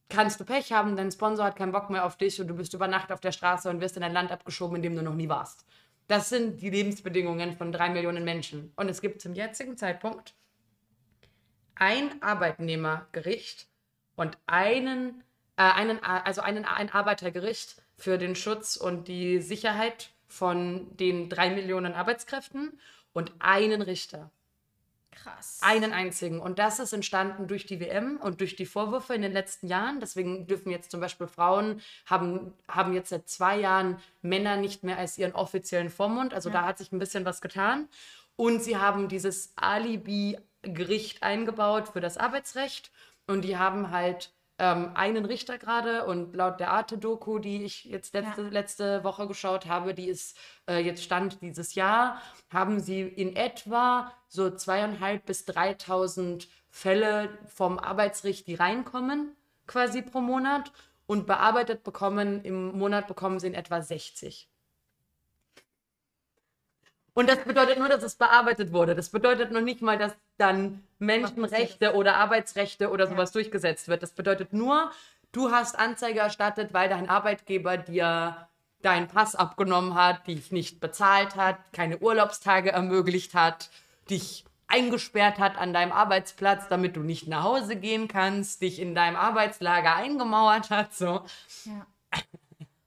kannst du Pech haben, dein Sponsor hat keinen Bock mehr auf dich und du bist über Nacht auf der Straße und wirst in ein Land abgeschoben, in dem du noch nie warst. Das sind die Lebensbedingungen von drei Millionen Menschen. Und es gibt zum jetzigen Zeitpunkt ein Arbeitnehmergericht und einen, äh, einen, also einen, ein Arbeitergericht für den Schutz und die Sicherheit von den drei Millionen Arbeitskräften und einen Richter. Krass. Einen einzigen. Und das ist entstanden durch die WM und durch die Vorwürfe in den letzten Jahren. Deswegen dürfen jetzt zum Beispiel Frauen, haben, haben jetzt seit zwei Jahren Männer nicht mehr als ihren offiziellen Vormund. Also da hat sich ein bisschen was getan. Und sie haben dieses Alibi-Gericht eingebaut für das Arbeitsrecht. Und die haben halt ähm, einen Richter gerade und laut der Arte-Doku, die ich jetzt letzte, Ja. letzte Woche geschaut habe, die ist äh, jetzt Stand dieses Jahr, haben sie in etwa so zweieinhalb bis 3.000 Fälle vom Arbeitsrecht, die reinkommen, quasi pro Monat. Und bearbeitet bekommen, im Monat bekommen sie in etwa 60. Und das bedeutet nur, dass es bearbeitet wurde. Das bedeutet noch nicht mal, dass dann Menschenrechte oder Arbeitsrechte oder sowas durchgesetzt wird. Das bedeutet nur, du hast Anzeige erstattet, weil dein Arbeitgeber dir deinen Pass abgenommen hat, dich nicht bezahlt hat, keine Urlaubstage ermöglicht hat, dich eingesperrt hat an deinem Arbeitsplatz, damit du nicht nach Hause gehen kannst, dich in deinem Arbeitslager eingemauert hat, so. Ja.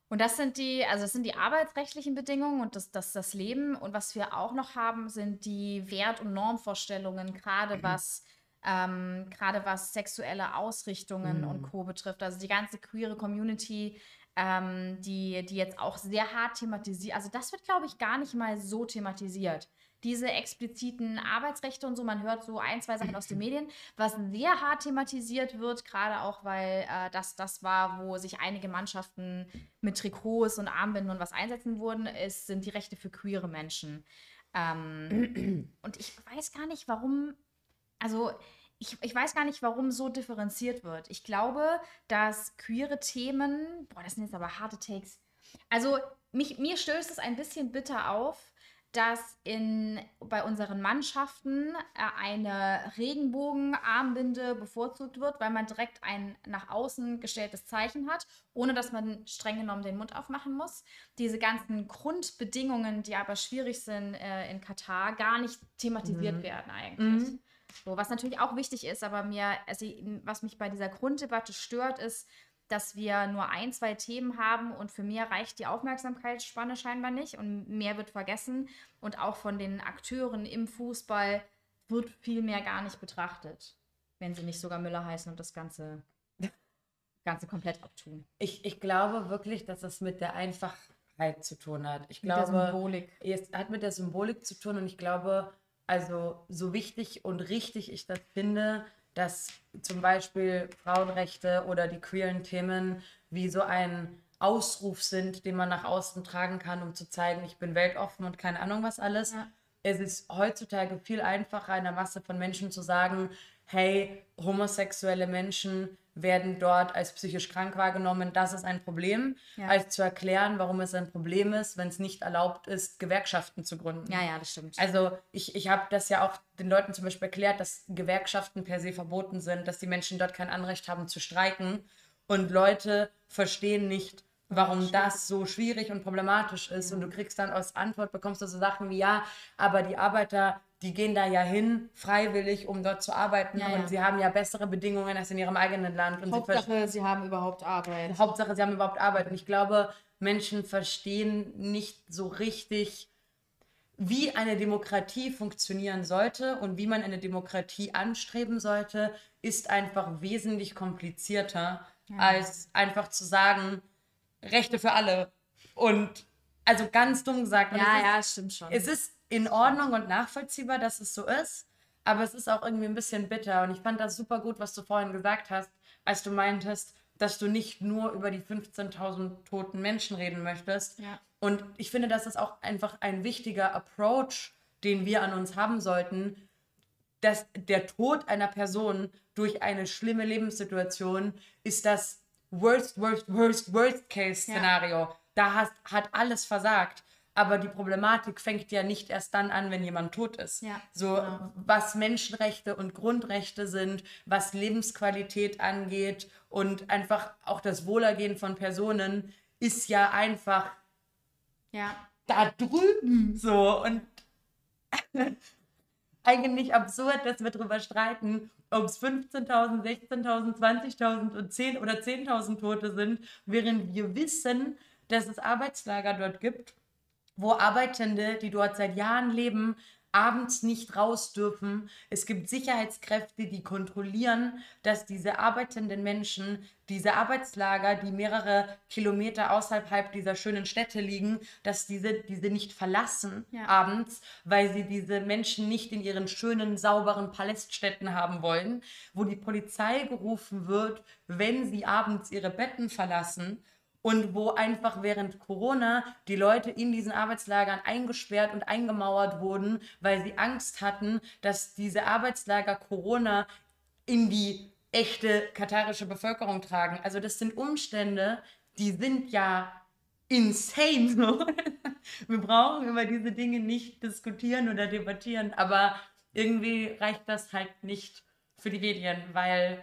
Und das sind die, also das sind die arbeitsrechtlichen Bedingungen und das, das, das Leben. Und was wir auch noch haben, sind die Wert- und Normvorstellungen, gerade was, ähm, gerade was sexuelle Ausrichtungen und Co. betrifft. Also die ganze queere Community, ähm, die, die jetzt auch sehr hart thematisiert. Also das wird, glaube ich, gar nicht mal so thematisiert. Diese expliziten Arbeitsrechte und so. Man hört so ein, zwei Sachen aus den Medien, was sehr hart thematisiert wird, gerade auch, weil äh, das das war, wo sich einige Mannschaften mit Trikots und Armbinden und was einsetzen wurden, ist, sind die Rechte für queere Menschen. Ähm, und ich weiß gar nicht, warum, also ich, ich weiß gar nicht, warum so differenziert wird. Ich glaube, dass queere Themen, boah, das sind jetzt aber harte Takes. Also mich, mir stößt es ein bisschen bitter auf, dass in, bei unseren Mannschaften äh, eine Regenbogenarmbinde bevorzugt wird, weil man direkt ein nach außen gestelltes Zeichen hat, ohne dass man streng genommen den Mund aufmachen muss. Diese ganzen Grundbedingungen, die aber schwierig sind äh, in Katar, gar nicht thematisiert Mhm. werden eigentlich. Mhm. So, was natürlich auch wichtig ist, aber mir, also, was mich bei dieser Grunddebatte stört, ist, dass wir nur ein, zwei Themen haben und für mehr reicht die Aufmerksamkeitsspanne scheinbar nicht und mehr wird vergessen und auch von den Akteuren im Fußball wird viel mehr gar nicht betrachtet, wenn sie nicht sogar Müller heißen und das Ganze, Ganze komplett abtun. Ich, ich glaube wirklich, dass das mit der Einfachheit zu tun hat. Ich Mit der glaube, Symbolik. es hat mit der Symbolik zu tun und ich glaube, also so wichtig und richtig ich das finde, dass zum Beispiel Frauenrechte oder die queeren Themen wie so ein Ausruf sind, den man nach außen tragen kann, um zu zeigen, ich bin weltoffen und keine Ahnung was alles. Ja. Es ist heutzutage viel einfacher, einer Masse von Menschen zu sagen, hey, homosexuelle Menschen werden dort als psychisch krank wahrgenommen, das ist ein Problem, Ja. als zu erklären, warum es ein Problem ist, wenn es nicht erlaubt ist, Gewerkschaften zu gründen. Ja, ja, das stimmt. Also ich, ich habe das ja auch den Leuten zum Beispiel erklärt, dass Gewerkschaften per se verboten sind, dass die Menschen dort kein Anrecht haben zu streiken. Und Leute verstehen nicht, warum das so schwierig und problematisch ist. Und du kriegst dann als Antwort, bekommst du so Sachen wie, ja, aber die Arbeiter, die gehen da ja hin, freiwillig, um dort zu arbeiten. Ja, und ja. sie haben ja bessere Bedingungen als in ihrem eigenen Land. Und sie Hauptsache, sie haben überhaupt Arbeit. Hauptsache, sie haben überhaupt Arbeit. Und ich glaube, Menschen verstehen nicht so richtig, wie eine Demokratie funktionieren sollte und wie man eine Demokratie anstreben sollte, ist einfach wesentlich komplizierter, als einfach zu sagen, Rechte für alle. Und also ganz dumm gesagt. Ja, ist, ja, stimmt schon. es ist in Ordnung und nachvollziehbar, dass es so ist, aber es ist auch irgendwie ein bisschen bitter. Und ich fand das super gut, was du vorhin gesagt hast, als du meintest, dass du nicht nur über die 15.000 toten Menschen reden möchtest. Ja. Und ich finde, das ist auch einfach ein wichtiger Approach, den wir an uns haben sollten, dass der Tod einer Person durch eine schlimme Lebenssituation ist das worst, worst, worst, worst case Szenario. Da hast, hat alles versagt. Aber die Problematik fängt ja nicht erst dann an, wenn jemand tot ist. Ja, so, genau. was Menschenrechte und Grundrechte sind, was Lebensqualität angeht und einfach auch das Wohlergehen von Personen ist ja einfach ja. da drüben so und eigentlich absurd, dass wir darüber streiten, ob es 15.000, 16.000, 20.000 und 10 oder 10.000 Tote sind, während wir wissen, dass es Arbeitslager dort gibt, wo Arbeitende, die dort seit Jahren leben, abends nicht raus dürfen. Es gibt Sicherheitskräfte, die kontrollieren, dass diese arbeitenden Menschen diese Arbeitslager, die mehrere Kilometer außerhalb dieser schönen Städte liegen, dass diese diese nicht verlassen Ja. abends, weil sie diese Menschen nicht in ihren schönen, sauberen Paläststädten haben wollen, wo die Polizei gerufen wird, wenn sie abends ihre Betten verlassen und wo einfach während Corona die Leute in diesen Arbeitslagern eingesperrt und eingemauert wurden, weil sie Angst hatten, dass diese Arbeitslager Corona in die echte katarische Bevölkerung tragen. Also das sind Umstände, die sind ja insane. So. Wir brauchen über diese Dinge nicht diskutieren oder debattieren, aber irgendwie reicht das halt nicht für die Medien, weil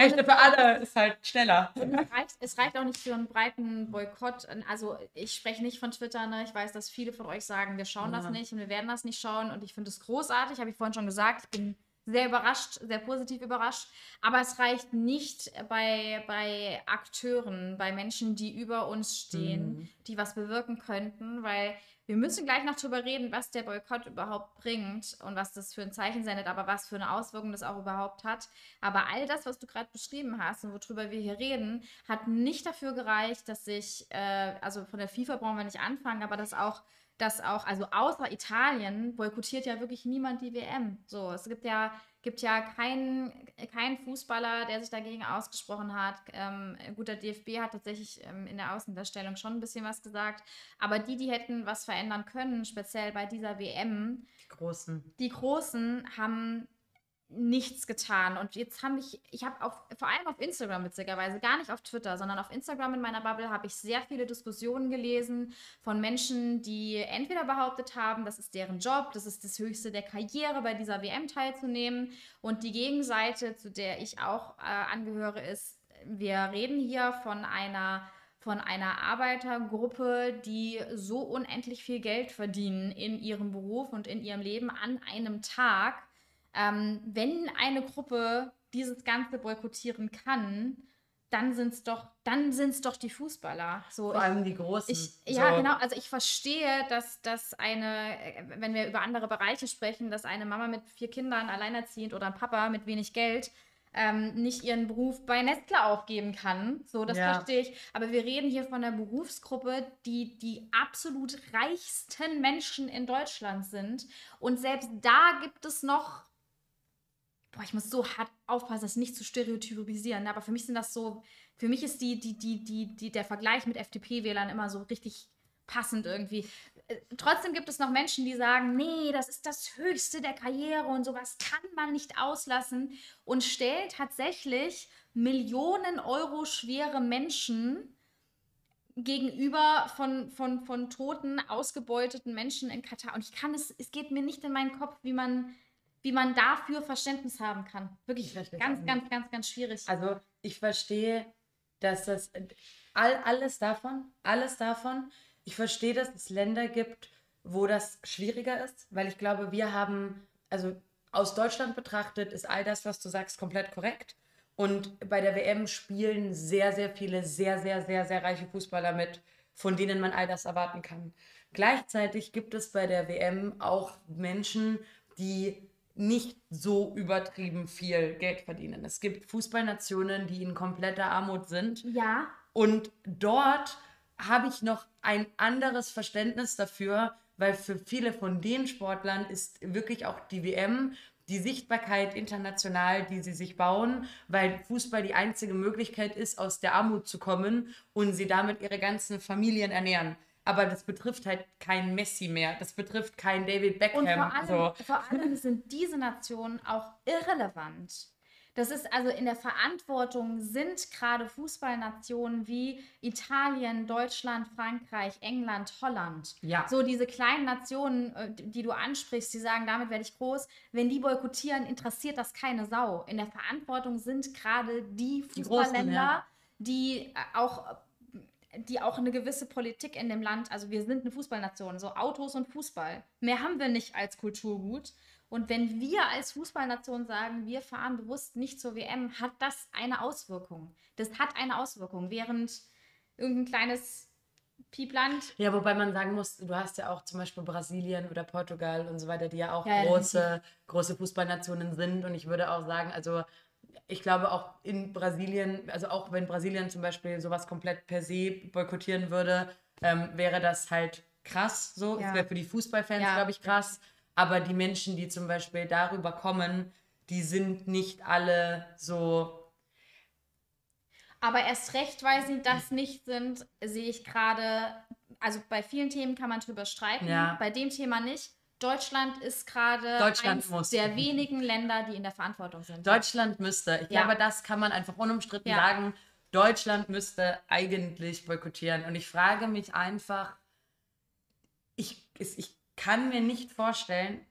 Rechte für alle ist halt schneller. Es reicht, es reicht auch nicht für einen breiten Boykott. Also ich spreche nicht von Twitter, ne? Ich weiß, dass viele von euch sagen, wir schauen das Ja. nicht und wir werden das nicht schauen. Und ich finde es großartig, habe ich vorhin schon gesagt. Ich bin sehr überrascht, sehr positiv überrascht. Aber es reicht nicht bei, bei Akteuren, bei Menschen, die über uns stehen, Mhm. die was bewirken könnten, weil wir müssen gleich noch drüber reden, was der Boykott überhaupt bringt und was das für ein Zeichen sendet, aber was für eine Auswirkung das auch überhaupt hat. Aber all das, was du gerade beschrieben hast und worüber wir hier reden, hat nicht dafür gereicht, dass sich, äh, also von der FIFA brauchen wir nicht anfangen, aber dass auch dass auch, also außer Italien, boykottiert ja wirklich niemand die WM. So, es gibt ja, gibt ja keinen keinen Fußballer, der sich dagegen ausgesprochen hat. Ähm, gut, der DFB hat tatsächlich ähm, in der Außendarstellung schon ein bisschen was gesagt. Aber die, die hätten was verändern können, speziell bei dieser WM, Die Großen. die Großen haben nichts getan. Und jetzt habe ich, ich habe auf, vor allem auf Instagram witzigerweise, gar nicht auf Twitter, sondern auf Instagram in meiner Bubble habe ich sehr viele Diskussionen gelesen von Menschen, die entweder behauptet haben, das ist deren Job, das ist das Höchste der Karriere, bei dieser WM teilzunehmen. Und die Gegenseite, zu der ich auch äh, angehöre, ist, wir reden hier von einer von einer Arbeitergruppe, die so unendlich viel Geld verdienen in ihrem Beruf und in ihrem Leben an einem Tag, ähm, wenn eine Gruppe dieses Ganze boykottieren kann, dann sind es doch, dann sind's doch die Fußballer. So, Vor allem die Großen. ich, ja, So. genau. Also ich verstehe, dass, dass eine, äh, wenn wir über andere Bereiche sprechen, dass eine Mama mit vier Kindern alleinerziehend oder ein Papa mit wenig Geld ähm, nicht ihren Beruf bei Nestle aufgeben kann. So, das Ja. verstehe ich. Aber wir reden hier von einer Berufsgruppe, die die absolut reichsten Menschen in Deutschland sind. Und selbst da gibt es noch boah, ich muss so hart aufpassen, das nicht zu stereotypisieren, ne? aber für mich sind das so, für mich ist die, die, die, die, die, der Vergleich mit FDP-Wählern immer so richtig passend irgendwie. Äh, Trotzdem gibt es noch Menschen, die sagen, nee, das ist das Höchste der Karriere und sowas kann man nicht auslassen und stellen tatsächlich Millionen Euro schwere Menschen gegenüber von, von, von toten, ausgebeuteten Menschen in Katar. Und ich kann es, es geht mir nicht in meinen Kopf, wie man, wie man dafür Verständnis haben kann. Wirklich ganz, ganz, nicht. ganz, ganz schwierig. Also ich verstehe, dass das all, alles davon, alles davon, ich verstehe, dass es Länder gibt, wo das schwieriger ist, weil ich glaube, wir haben, also aus Deutschland betrachtet, ist all das, was du sagst, komplett korrekt. Und bei der WM spielen sehr, sehr viele sehr, sehr, sehr, sehr reiche Fußballer mit, von denen man all das erwarten kann. Gleichzeitig gibt es bei der WM auch Menschen, die nicht so übertrieben viel Geld verdienen. Es gibt Fußballnationen, die in kompletter Armut sind. ja, Und dort habe ich noch ein anderes Verständnis dafür, weil für viele von den Sportlern ist wirklich auch die WM die Sichtbarkeit international, die sie sich bauen, weil Fußball die einzige Möglichkeit ist, aus der Armut zu kommen und sie damit ihre ganzen Familien ernähren. Aber das betrifft halt kein Messi mehr, das betrifft kein David Beckham. Und vor allem, so. vor allem sind diese Nationen auch irrelevant. Das ist also in der Verantwortung sind gerade Fußballnationen wie Italien, Deutschland, Frankreich, England, Holland. Ja. So diese kleinen Nationen, äh, die du ansprichst, die sagen, damit werde ich groß. Wenn die boykottieren, interessiert das keine Sau. In der Verantwortung sind gerade die Die Großen, Fußballländer, ja. die äh, auch die auch eine gewisse Politik in dem Land, also wir sind eine Fußballnation, so Autos und Fußball. Mehr haben wir nicht als Kulturgut. Und wenn wir als Fußballnation sagen, wir fahren bewusst nicht zur WM, hat das eine Auswirkung. Das hat eine Auswirkung, während irgendein kleines Piepland Ja, wobei man sagen muss, du hast ja auch zum Beispiel Brasilien oder Portugal und so weiter, die ja auch Ja, große, große Fußballnationen sind. Und ich würde auch sagen, also ich glaube auch in Brasilien, also auch wenn Brasilien zum Beispiel sowas komplett per se boykottieren würde, ähm, wäre das halt krass so. Ja. Es wäre für die Fußballfans, Ja. glaube ich, krass. Aber die Menschen, die zum Beispiel darüber kommen, die sind nicht alle so Aber erst recht, weil sie das nicht sind, sehe ich gerade, also bei vielen Themen kann man drüber streiten, Ja. bei dem Thema nicht. Deutschland ist gerade Deutschland eins muss. der wenigen Länder, die in der Verantwortung sind. Deutschland müsste, ich Ja. glaube, das kann man einfach unumstritten Ja. sagen. Deutschland müsste eigentlich boykottieren. Und ich frage mich einfach, ich, ich kann mir nicht vorstellen,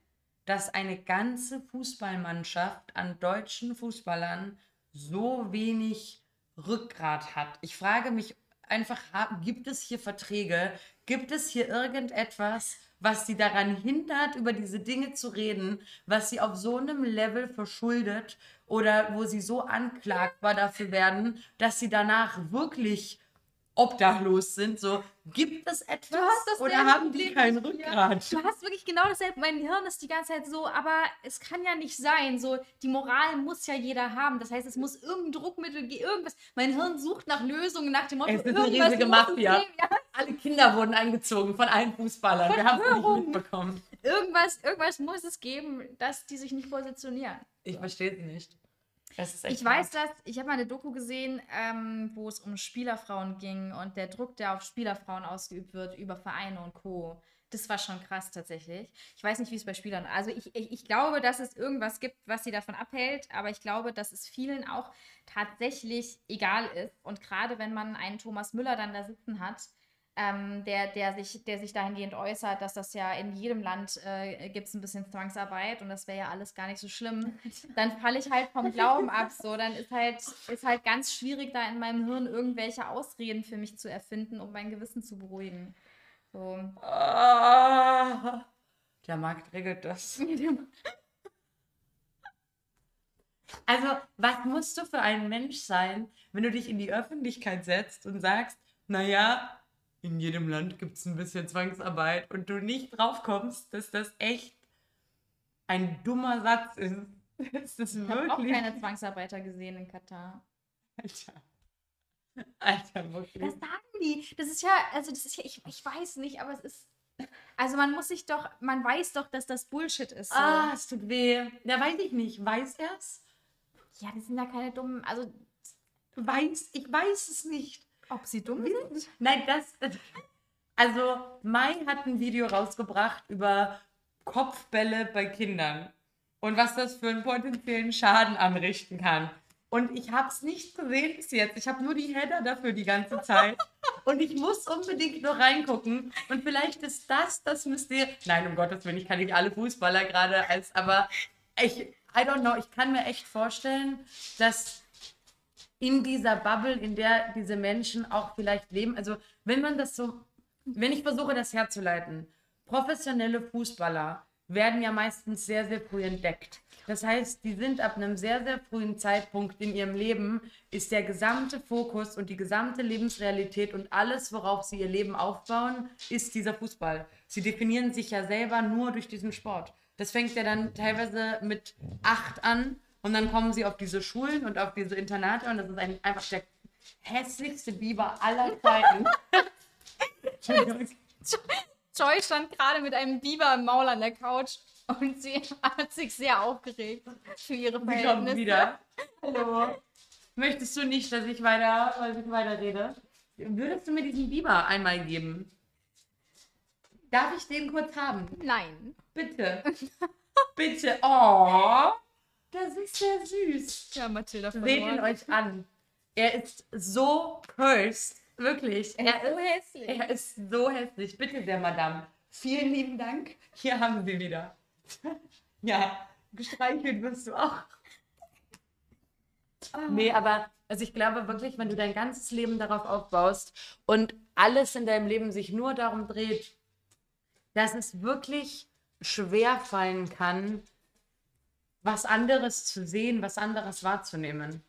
dass eine ganze Fußballmannschaft an deutschen Fußballern so wenig Rückgrat hat. Ich frage mich einfach, gibt es hier Verträge? Gibt es hier irgendetwas, was sie daran hindert, über diese Dinge zu reden, was sie auf so einem Level verschuldet oder wo sie so anklagbar dafür werden, dass sie danach wirklich obdachlos sind. So, gibt es etwas oder haben die kein. Rückgrat? Du hast wirklich genau dasselbe. Mein Hirn ist die ganze Zeit so, aber es kann ja nicht sein. So, die Moral muss ja jeder haben. Das heißt, es muss irgendein Druckmittel, ge- irgendwas. Mein Hirn sucht nach Lösungen, nach dem Motto, Es ist eine riesige Mafia. Ja, Alle Kinder wurden eingezogen von allen Fußballern. Wir haben es nicht mitbekommen. irgendwas, irgendwas muss es geben, dass die sich nicht positionieren. Ich verstehe es nicht. Ich weiß das, ich habe mal eine Doku gesehen, ähm, wo es um Spielerfrauen ging und der Druck, der auf Spielerfrauen ausgeübt wird über Vereine und Co. Das war schon krass tatsächlich. Ich weiß nicht, wie es bei Spielern Also ich, ich, ich glaube, dass es irgendwas gibt, was sie davon abhält, aber ich glaube, dass es vielen auch tatsächlich egal ist. Und gerade wenn man einen Thomas Müller dann da sitzen hat, ähm, der, der, sich, der sich dahingehend äußert, dass das ja in jedem Land äh, gibt es ein bisschen Zwangsarbeit und das wäre ja alles gar nicht so schlimm, dann falle ich halt vom Glauben ab. So, dann ist halt, ist halt ganz schwierig, da in meinem Hirn irgendwelche Ausreden für mich zu erfinden, um mein Gewissen zu beruhigen. So. Ah, der Markt regelt das. Also, was musst du für ein Mensch sein, wenn du dich in die Öffentlichkeit setzt und sagst, naja, in jedem Land gibt es ein bisschen Zwangsarbeit und du nicht drauf kommst, dass das echt ein dummer Satz ist. Ist das Ich habe auch keine Zwangsarbeiter gesehen in Katar. Alter. Alter, wirklich. Das sagen die. Das ist ja, also das ist ja, ich, ich weiß nicht, aber es ist. Also man muss sich doch, man weiß doch, dass das Bullshit ist. So. Ah, es tut weh. Ja, weiß ich nicht. Weiß er es? Ja, das sind ja keine dummen, also Weiß, ich weiß es nicht. Ob sie dumm sind. Nein, das. Also, Mai hat ein Video rausgebracht über Kopfbälle bei Kindern und was das für einen potenziellen Schaden anrichten kann. Und ich habe es nicht gesehen bis jetzt. Ich habe nur die Header dafür die ganze Zeit. Und ich muss unbedingt noch reingucken. Und vielleicht ist das das Mysterium. Nein, um Gottes Willen, ich kann nicht alle Fußballer gerade als. Aber ich, I don't know, ich kann mir echt vorstellen, dass in dieser Bubble, in der diese Menschen auch vielleicht leben. Also, wenn man das so, wenn ich versuche, das herzuleiten, professionelle Fußballer werden ja meistens sehr, sehr früh entdeckt. Das heißt, die sind ab einem sehr, sehr frühen Zeitpunkt in ihrem Leben, ist der gesamte Fokus und die gesamte Lebensrealität und alles, worauf sie ihr Leben aufbauen, ist dieser Fußball. Sie definieren sich ja selber nur durch diesen Sport. Das fängt ja dann teilweise mit acht an und dann kommen sie auf diese Schulen und auf diese Internate und das ist ein, einfach der hässlichste Biber aller Zeiten. Entschuldigung. Joy stand gerade mit einem Biber im Maul an der Couch und sie hat sich sehr aufgeregt für ihre Sie Verhältnisse. wieder. Hallo. Möchtest du nicht, dass ich weiter, dass ich weiter rede? Würdest du mir diesen Biber einmal geben? Darf ich den kurz haben? Nein. Bitte. Bitte. Oh. Das ist sehr süß. Ja, Mathilda Seht ihn verloren. euch an. Er ist so cursed. Wirklich. Er ist so Er hässlich. er ist so hässlich. Bitte sehr, Madame. Vielen lieben Dank. Hier haben Sie wieder. Ja, gestreichelt wirst du auch. Nee, aber also ich glaube wirklich, wenn du dein ganzes Leben darauf aufbaust und alles in deinem Leben sich nur darum dreht, dass es wirklich schwer fallen kann, was anderes zu sehen, was anderes wahrzunehmen.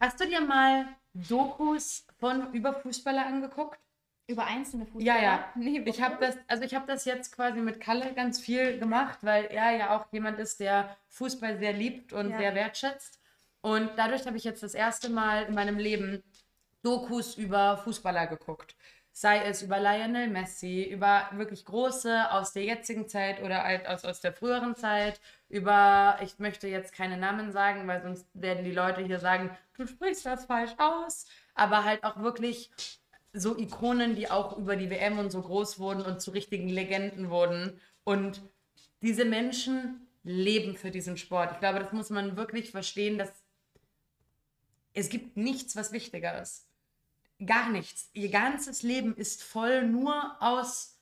Hast du dir mal Dokus von über Fußballer angeguckt? Über einzelne Fußballer? Ja, ja. Nee, Ich habe das, also ich habe das jetzt quasi mit Kalle ganz viel gemacht, weil er ja auch jemand ist, der Fußball sehr liebt und Ja. sehr wertschätzt. Und dadurch habe ich jetzt das erste Mal in meinem Leben Dokus über Fußballer geguckt. Sei es über Lionel Messi, über wirklich große aus der jetzigen Zeit oder halt aus, aus der früheren Zeit, über, ich möchte jetzt keine Namen sagen, weil sonst werden die Leute hier sagen, du sprichst das falsch aus, aber halt auch wirklich so Ikonen, die auch über die WM und so groß wurden und zu richtigen Legenden wurden. Und diese Menschen leben für diesen Sport. Ich glaube, das muss man wirklich verstehen, dass es gibt nichts, was wichtiger ist. Gar nichts. Ihr ganzes Leben ist voll nur aus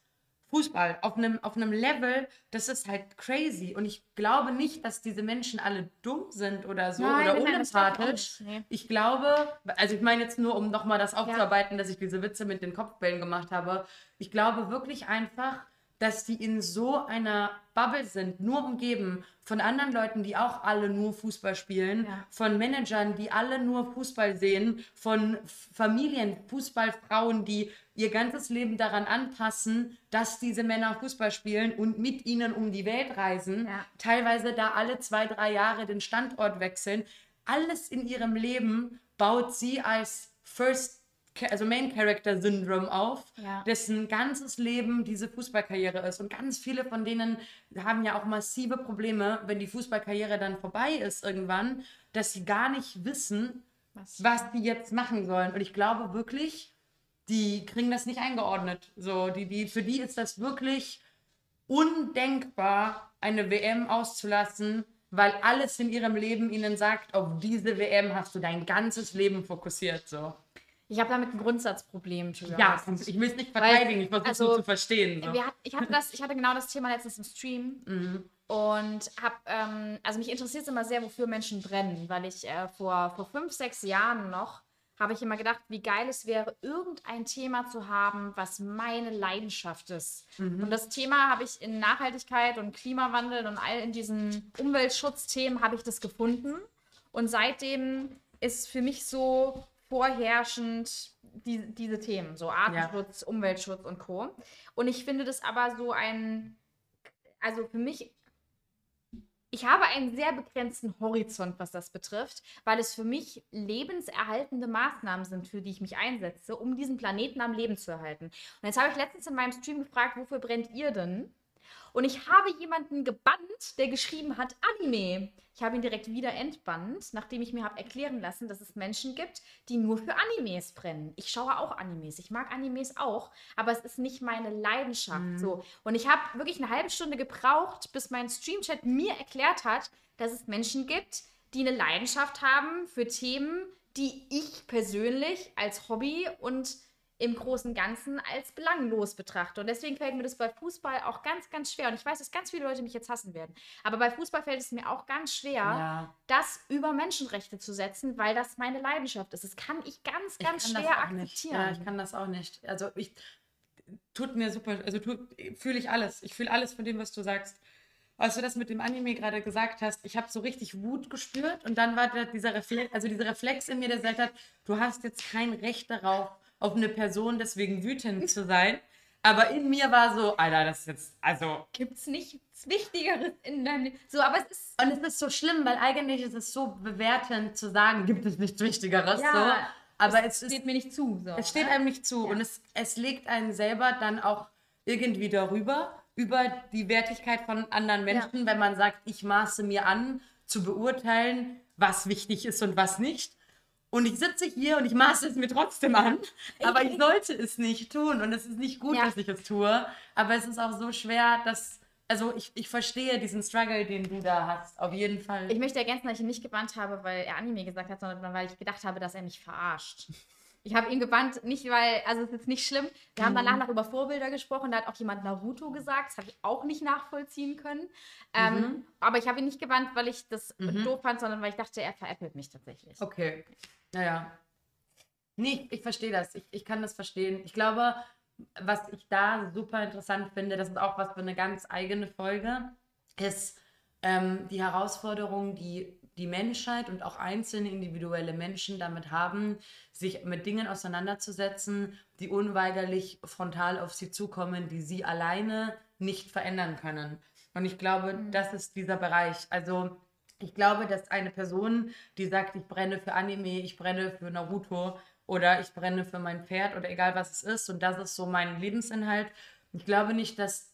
Fußball. Auf einem, auf einem Level, das ist halt crazy. Und ich glaube nicht, dass diese Menschen alle dumm sind oder so Nein, oder unempathisch. Nee. Ich glaube, also ich meine jetzt nur, um nochmal das aufzuarbeiten, dass ich diese Witze mit den Kopfbällen gemacht habe. Ich glaube wirklich einfach, dass die in so einer Bubble sind, nur umgeben von anderen Leuten, die auch alle nur Fußball spielen, Ja. von Managern, die alle nur Fußball sehen, von Familien, Fußballfrauen, die ihr ganzes Leben daran anpassen, dass diese Männer Fußball spielen und mit ihnen um die Welt reisen, Ja. teilweise da alle zwei, drei Jahre den Standort wechseln. Alles in ihrem Leben baut sie als First, also Main Character Syndrome auf, Ja. dessen ganzes Leben diese Fußballkarriere ist. Und ganz viele von denen haben ja auch massive Probleme, wenn die Fußballkarriere dann vorbei ist irgendwann, dass sie gar nicht wissen, Was? was die jetzt machen sollen. Und ich glaube wirklich, die kriegen das nicht eingeordnet. So, die, die, für die ist das wirklich undenkbar, eine WM auszulassen, weil alles in ihrem Leben ihnen sagt, auf diese WM hast du dein ganzes Leben fokussiert. So. Ich habe damit ein Grundsatzproblem, be Ja, ich will es nicht verteidigen, ich versuche also, nur zu verstehen. So. Hat, ich, hatte das, ich hatte genau das Thema letztens im Stream Mhm. und habe, ähm, also mich interessiert es immer sehr, wofür Menschen brennen, weil ich äh, vor, vor fünf, sechs Jahren noch habe ich immer gedacht, wie geil es wäre, irgendein Thema zu haben, was meine Leidenschaft ist. Mhm. Und das Thema habe ich in Nachhaltigkeit und Klimawandel und all in diesen Umweltschutzthemen habe ich das gefunden. Und seitdem ist für mich so vorherrschend die, diese Themen, so Artenschutz, Umweltschutz und Co. Und ich finde das aber so ein, also für mich, ich habe einen sehr begrenzten Horizont, was das betrifft, weil es für mich lebenserhaltende Maßnahmen sind, für die ich mich einsetze, um diesen Planeten am Leben zu erhalten. Und jetzt habe ich letztens in meinem Stream gefragt, wofür brennt ihr denn? Und ich habe jemanden gebannt, der geschrieben hat Anime. Ich habe ihn direkt wieder entbannt, nachdem ich mir habe erklären lassen, dass es Menschen gibt, die nur für Animes brennen. Ich schaue auch Animes. Ich mag Animes auch, aber es ist nicht meine Leidenschaft. So. Und ich habe wirklich eine halbe Stunde gebraucht, bis mein Streamchat mir erklärt hat, dass es Menschen gibt, die eine Leidenschaft haben für Themen, die ich persönlich als Hobby und im Großen Ganzen als belanglos betrachte. Und deswegen fällt mir das bei Fußball auch ganz, ganz schwer. Und ich weiß, dass ganz viele Leute mich jetzt hassen werden. Aber bei Fußball fällt es mir auch ganz schwer, Ja. das über Menschenrechte zu setzen, weil das meine Leidenschaft ist. Das kann ich ganz, Ich ganz das schwer akzeptieren. Ja, ich kann das auch nicht. Also ich tut mir super, also fühle ich alles. Ich fühle alles von dem, was du sagst. Als du das mit dem Anime gerade gesagt hast, ich habe so richtig Wut gespürt und dann war da dieser Reflex, also dieser Reflex in mir, der gesagt hat, du hast jetzt kein Recht darauf, auf eine Person deswegen wütend zu sein. Aber in mir war so, Alter, das ist jetzt, also. Gibt es nichts Wichtigeres in deinem Leben? So, aber es ist. Und es ist so schlimm, weil eigentlich ist es so bewertend zu sagen, gibt es nichts Wichtigeres. Ja, so. Aber es, ist steht mir nicht zu. So, Es steht ne? einem nicht zu und es, es legt einen selber dann auch irgendwie darüber, über die Wertigkeit von anderen Menschen, wenn man sagt, ich maße mir an, zu beurteilen, was wichtig ist und was nicht. Und ich sitze hier und ich maße es mir trotzdem an, aber ich sollte es nicht tun und es ist nicht gut, Ja. dass ich es tue. Aber es ist auch so schwer, dass, also ich, ich verstehe diesen Struggle, den du da hast, auf jeden Fall. Ich möchte ergänzen, dass ich ihn nicht gebannt habe, weil er Anime gesagt hat, sondern weil ich gedacht habe, dass er mich verarscht. Ich habe ihn gebannt, nicht weil, also es ist jetzt nicht schlimm. Wir haben danach noch über Vorbilder gesprochen, da hat auch jemand Naruto gesagt, das habe ich auch nicht nachvollziehen können. Ähm, aber ich habe ihn nicht gebannt, weil ich das doof fand, sondern weil ich dachte, er veräppelt mich tatsächlich. Okay. Naja. Nee, ich verstehe das. Ich, ich kann das verstehen. Ich glaube, was ich da super interessant finde, das ist auch was für eine ganz eigene Folge, ist ähm, die Herausforderung, die die Menschheit und auch einzelne individuelle Menschen damit haben, sich mit Dingen auseinanderzusetzen, die unweigerlich frontal auf sie zukommen, die sie alleine nicht verändern können. Und ich glaube, das ist dieser Bereich. Also ich glaube, dass eine Person, die sagt, ich brenne für Anime, ich brenne für Naruto oder ich brenne für mein Pferd oder egal was es ist und das ist so mein Lebensinhalt. Ich glaube nicht, dass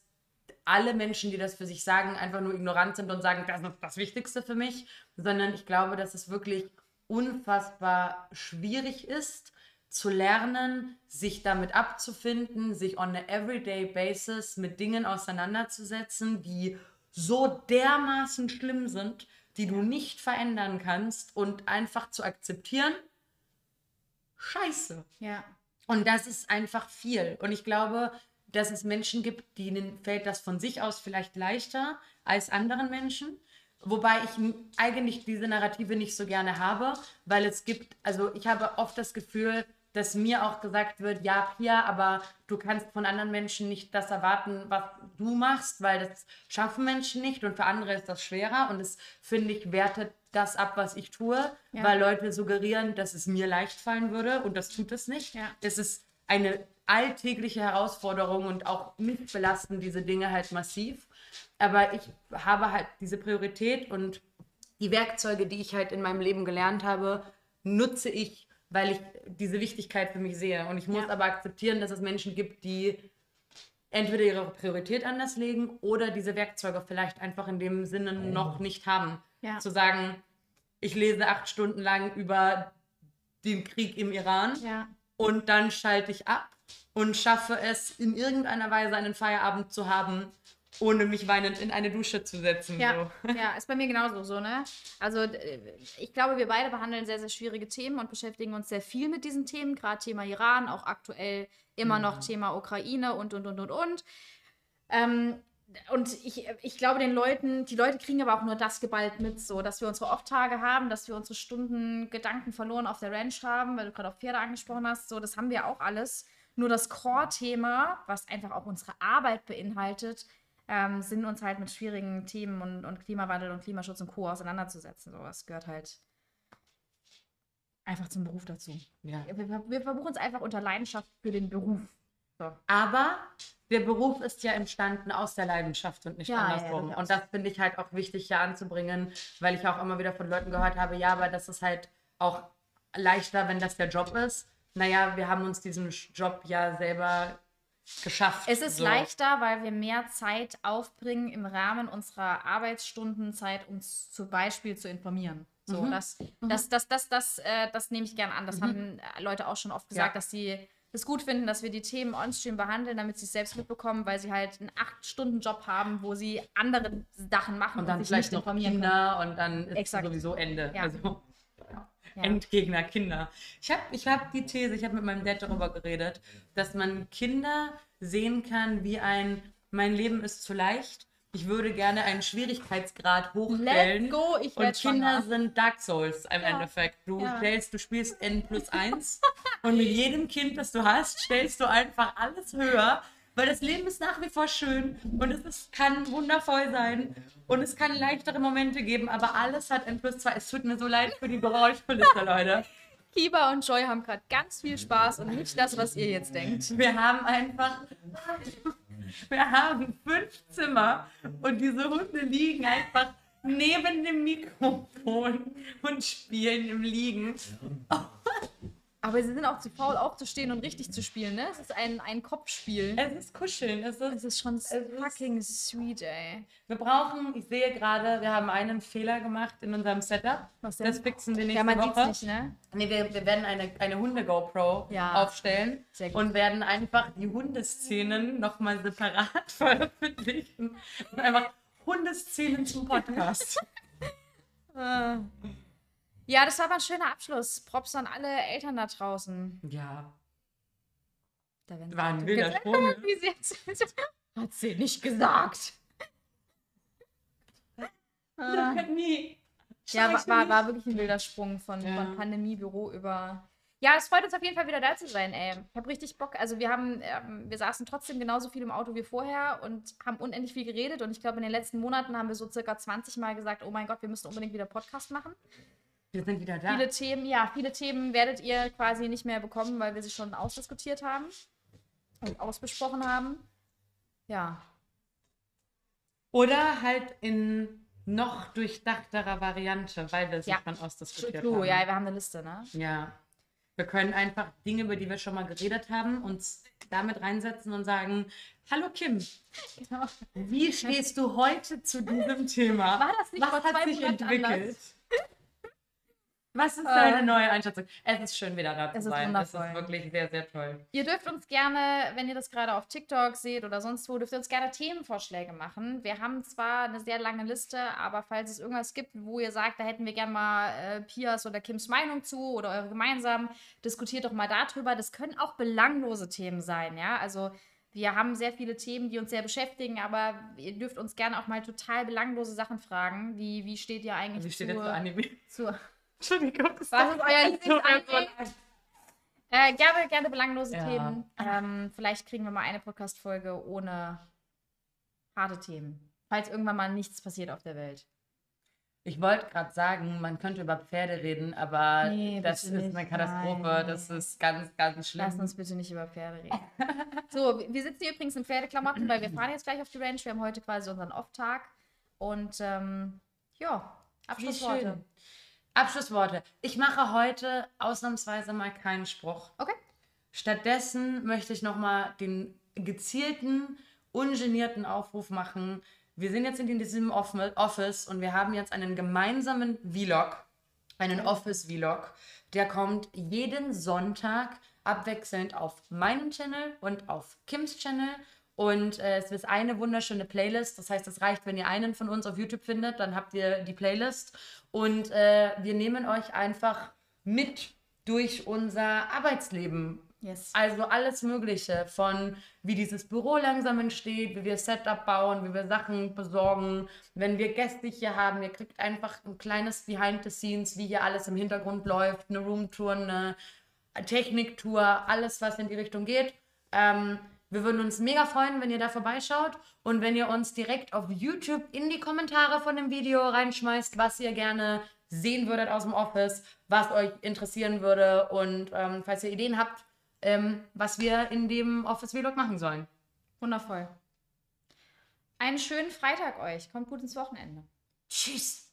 alle Menschen, die das für sich sagen, einfach nur ignorant sind und sagen, das ist das Wichtigste für mich, sondern ich glaube, dass es wirklich unfassbar schwierig ist, zu lernen, sich damit abzufinden, sich on a everyday basis mit Dingen auseinanderzusetzen, die so dermaßen schlimm sind, die du nicht verändern kannst und einfach zu akzeptieren, scheiße. Ja. Und das ist einfach viel. Und ich glaube, dass es Menschen gibt, denen fällt das von sich aus vielleicht leichter als anderen Menschen. Wobei ich eigentlich diese Narrative nicht so gerne habe, weil es gibt, also ich habe oft das Gefühl, dass mir auch gesagt wird, ja, Pia, aber du kannst von anderen Menschen nicht das erwarten, was du machst, weil das schaffen Menschen nicht und für andere ist das schwerer und es, finde ich, wertet das ab, was ich tue, Ja. weil Leute suggerieren, dass es mir leicht fallen würde und das tut es nicht. Ja. Es ist eine alltägliche Herausforderung und auch mich belasten diese Dinge halt massiv. Aber ich habe halt diese Priorität und die Werkzeuge, die ich halt in meinem Leben gelernt habe, nutze ich, weil ich diese Wichtigkeit für mich sehe. Und ich muss Ja. aber akzeptieren, dass es Menschen gibt, die entweder ihre Priorität anders legen oder diese Werkzeuge vielleicht einfach in dem Sinne noch nicht haben. Ja. Zu sagen, ich lese acht Stunden lang über den Krieg im Iran Ja. und dann schalte ich ab und schaffe es in irgendeiner Weise einen Feierabend zu haben, ohne mich weinend in eine Dusche zu setzen. Ja, So. ja, ist bei mir genauso so, ne? Also äh, ich glaube, wir beide behandeln sehr, sehr schwierige Themen und beschäftigen uns sehr viel mit diesen Themen, gerade Thema Iran, auch aktuell immer noch Thema Ukraine und, und, und, und, und. Ähm, und ich, ich glaube, den Leuten, die Leute kriegen aber auch nur das geballt mit, so, dass wir unsere Off-Tage haben, dass wir unsere Stunden Gedanken verloren auf der Ranch haben, weil du gerade auf Pferde angesprochen hast, so, das haben wir auch alles. Nur das Core-Thema, was einfach auch unsere Arbeit beinhaltet, ähm, sind uns halt mit schwierigen Themen und, und Klimawandel und Klimaschutz und Co. auseinanderzusetzen. Sowas gehört halt einfach zum Beruf dazu. Ja. Wir, wir verbuchen uns einfach unter Leidenschaft für den Beruf. So. Aber der Beruf ist ja entstanden aus der Leidenschaft und nicht Ja, ja, andersrum. durchaus. und das finde ich halt auch wichtig hier anzubringen, weil ich auch immer wieder von Leuten gehört habe, ja, aber das ist halt auch leichter, wenn das der Job ist. Naja, wir haben uns diesen Job ja selber geschafft. Es ist so. leichter, weil wir mehr Zeit aufbringen im Rahmen unserer Arbeitsstundenzeit, uns zum Beispiel zu informieren. So, Mhm. das, das, das, das, das, äh, das nehme ich gern an. Das haben äh, Leute auch schon oft gesagt, Ja. dass sie es gut finden, dass wir die Themen onstream behandeln, damit sie es selbst mitbekommen, weil sie halt einen 8-Stunden-Job haben, wo sie andere Sachen machen Und dann sich vielleicht nicht noch informieren können. Kinder und dann ist Exakt. sowieso Ende. Ja. Also Ja. Endgegner Kinder. Ich habe ich hab die These, ich habe mit meinem Dad darüber geredet, dass man Kinder sehen kann wie ein, mein Leben ist zu leicht. Ich würde gerne einen Schwierigkeitsgrad hochstellen. Let's go, ich Und Kinder schwanger. sind Dark Souls im Ja. Endeffekt. Du Ja. stellst, du spielst N plus 1 und mit jedem Kind, das du hast, stellst du einfach alles höher, weil das Leben ist nach wie vor schön und es ist, kann wundervoll sein und es kann leichtere Momente geben, aber alles hat N plus 2. Es tut mir so leid für die Geräuschkulisse, Leute. Kiba und Joy haben gerade ganz viel Spaß und nicht das, was ihr jetzt denkt. Wir haben einfach. Wir haben fünf Zimmer und diese Hunde liegen einfach neben dem Mikrofon und spielen im Liegen. Aber sie sind auch zu faul, aufzustehen und richtig zu spielen, ne? Es ist ein, ein Kopfspiel. Es ist kuscheln. Es Es ist, ist schon ist- fucking sweet, ey. wir brauchen, ich sehe gerade, wir haben einen Fehler gemacht in unserem Setup. Was denn? Das fixen wir nächste Ja, man Woche. sieht's nicht, ne? Nee, wir, wir werden eine, eine Hunde-GoPro Ja. aufstellen Sehr gut. und werden einfach die Hundeszenen nochmal separat veröffentlichen. Und einfach Hundeszenen zum Podcast. Äh. Ja, das war aber ein schöner Abschluss. Props an alle Eltern da draußen. Ja, Da werden war ein sie- wilder Sprung. ne? Hat sie nicht gesagt. Ah. Ja, war, war, war wirklich ein wilder Sprung von, Ja. von Pandemiebüro über. Ja, es freut uns auf jeden Fall wieder da zu sein, ey. Ich habe richtig Bock. Also wir haben, ähm, wir saßen trotzdem genauso viel im Auto wie vorher und haben unendlich viel geredet. Und ich glaube, in den letzten Monaten haben wir so circa 20 Mal gesagt, oh mein Gott, wir müssen unbedingt wieder Podcast machen. Wir sind wieder da. Viele Themen, ja, viele Themen werdet ihr quasi nicht mehr bekommen, weil wir sie schon ausdiskutiert haben und ausbesprochen haben. Ja. Oder halt in noch durchdachterer Variante, weil wir es Ja. schon ausdiskutiert True, haben. ja, wir haben eine Liste, ne? Ja. Wir können einfach Dinge, über die wir schon mal geredet haben, uns damit reinsetzen und sagen, hallo Kim, Genau. wie stehst du heute zu diesem Thema? War das nicht Was vor hat zwei sich Monaten entwickelt? anders? Was ist Äh. deine neue Einschätzung? Es ist schön, wieder da zu Es ist sein. Es ist wirklich sehr, sehr toll. Ihr dürft uns gerne, wenn ihr das gerade auf TikTok seht oder sonst wo, dürft ihr uns gerne Themenvorschläge machen. Wir haben zwar eine sehr lange Liste, aber falls es irgendwas gibt, wo ihr sagt, da hätten wir gerne mal äh, Pias oder Kims Meinung zu oder eure gemeinsam, diskutiert doch mal darüber. Das können auch belanglose Themen sein, ja. Also wir haben sehr viele Themen, die uns sehr beschäftigen, aber ihr dürft uns gerne auch mal total belanglose Sachen fragen. Wie, wie steht ihr eigentlich Wie steht zu, jetzt so Anime? zu Entschuldigung. Was ist euer Lieblingsanime? Äh, gerne, gerne belanglose Ja. Themen. Ähm, vielleicht kriegen wir mal eine Podcast-Folge ohne harte Themen. Falls irgendwann mal nichts passiert auf der Welt. Ich wollte gerade sagen, man könnte über Pferde reden, aber Nee, das ist nicht. eine Katastrophe. Nein, das ist ganz, ganz schlimm. Lass uns bitte nicht über Pferde reden. so, wir sitzen hier übrigens in Pferdeklamotten, weil wir fahren jetzt gleich auf die Ranch. Wir haben heute quasi unseren Off-Tag. Und ähm, ja, Wie Abschlussworte. Abschlussworte. Ich mache heute ausnahmsweise mal keinen Spruch. Okay. Stattdessen möchte ich nochmal den gezielten, ungenierten Aufruf machen. Wir sind jetzt in diesem Off- Office und wir haben jetzt einen gemeinsamen Vlog, einen Office-Vlog. Der kommt jeden Sonntag abwechselnd auf meinem Channel und auf Kims Channel. Und äh, es ist eine wunderschöne Playlist. Das heißt, es reicht, wenn ihr einen von uns auf YouTube findet, dann habt ihr die Playlist. Und äh, wir nehmen euch einfach mit durch unser Arbeitsleben. Yes. Also alles Mögliche von wie dieses Büro langsam entsteht, wie wir Setup bauen, wie wir Sachen besorgen. Wenn wir Gäste hier haben, ihr kriegt einfach ein kleines Behind the Scenes, wie hier alles im Hintergrund läuft, eine Roomtour, eine Techniktour, alles was in die Richtung geht. Ähm, wir würden uns mega freuen, wenn ihr da vorbeischaut und wenn ihr uns direkt auf YouTube in die Kommentare von dem Video reinschmeißt, was ihr gerne sehen würdet aus dem Office, was euch interessieren würde und ähm, falls ihr Ideen habt, ähm, was wir in dem Office-Vlog machen sollen. Wundervoll. Einen schönen Freitag euch. Kommt gut ins Wochenende. Tschüss!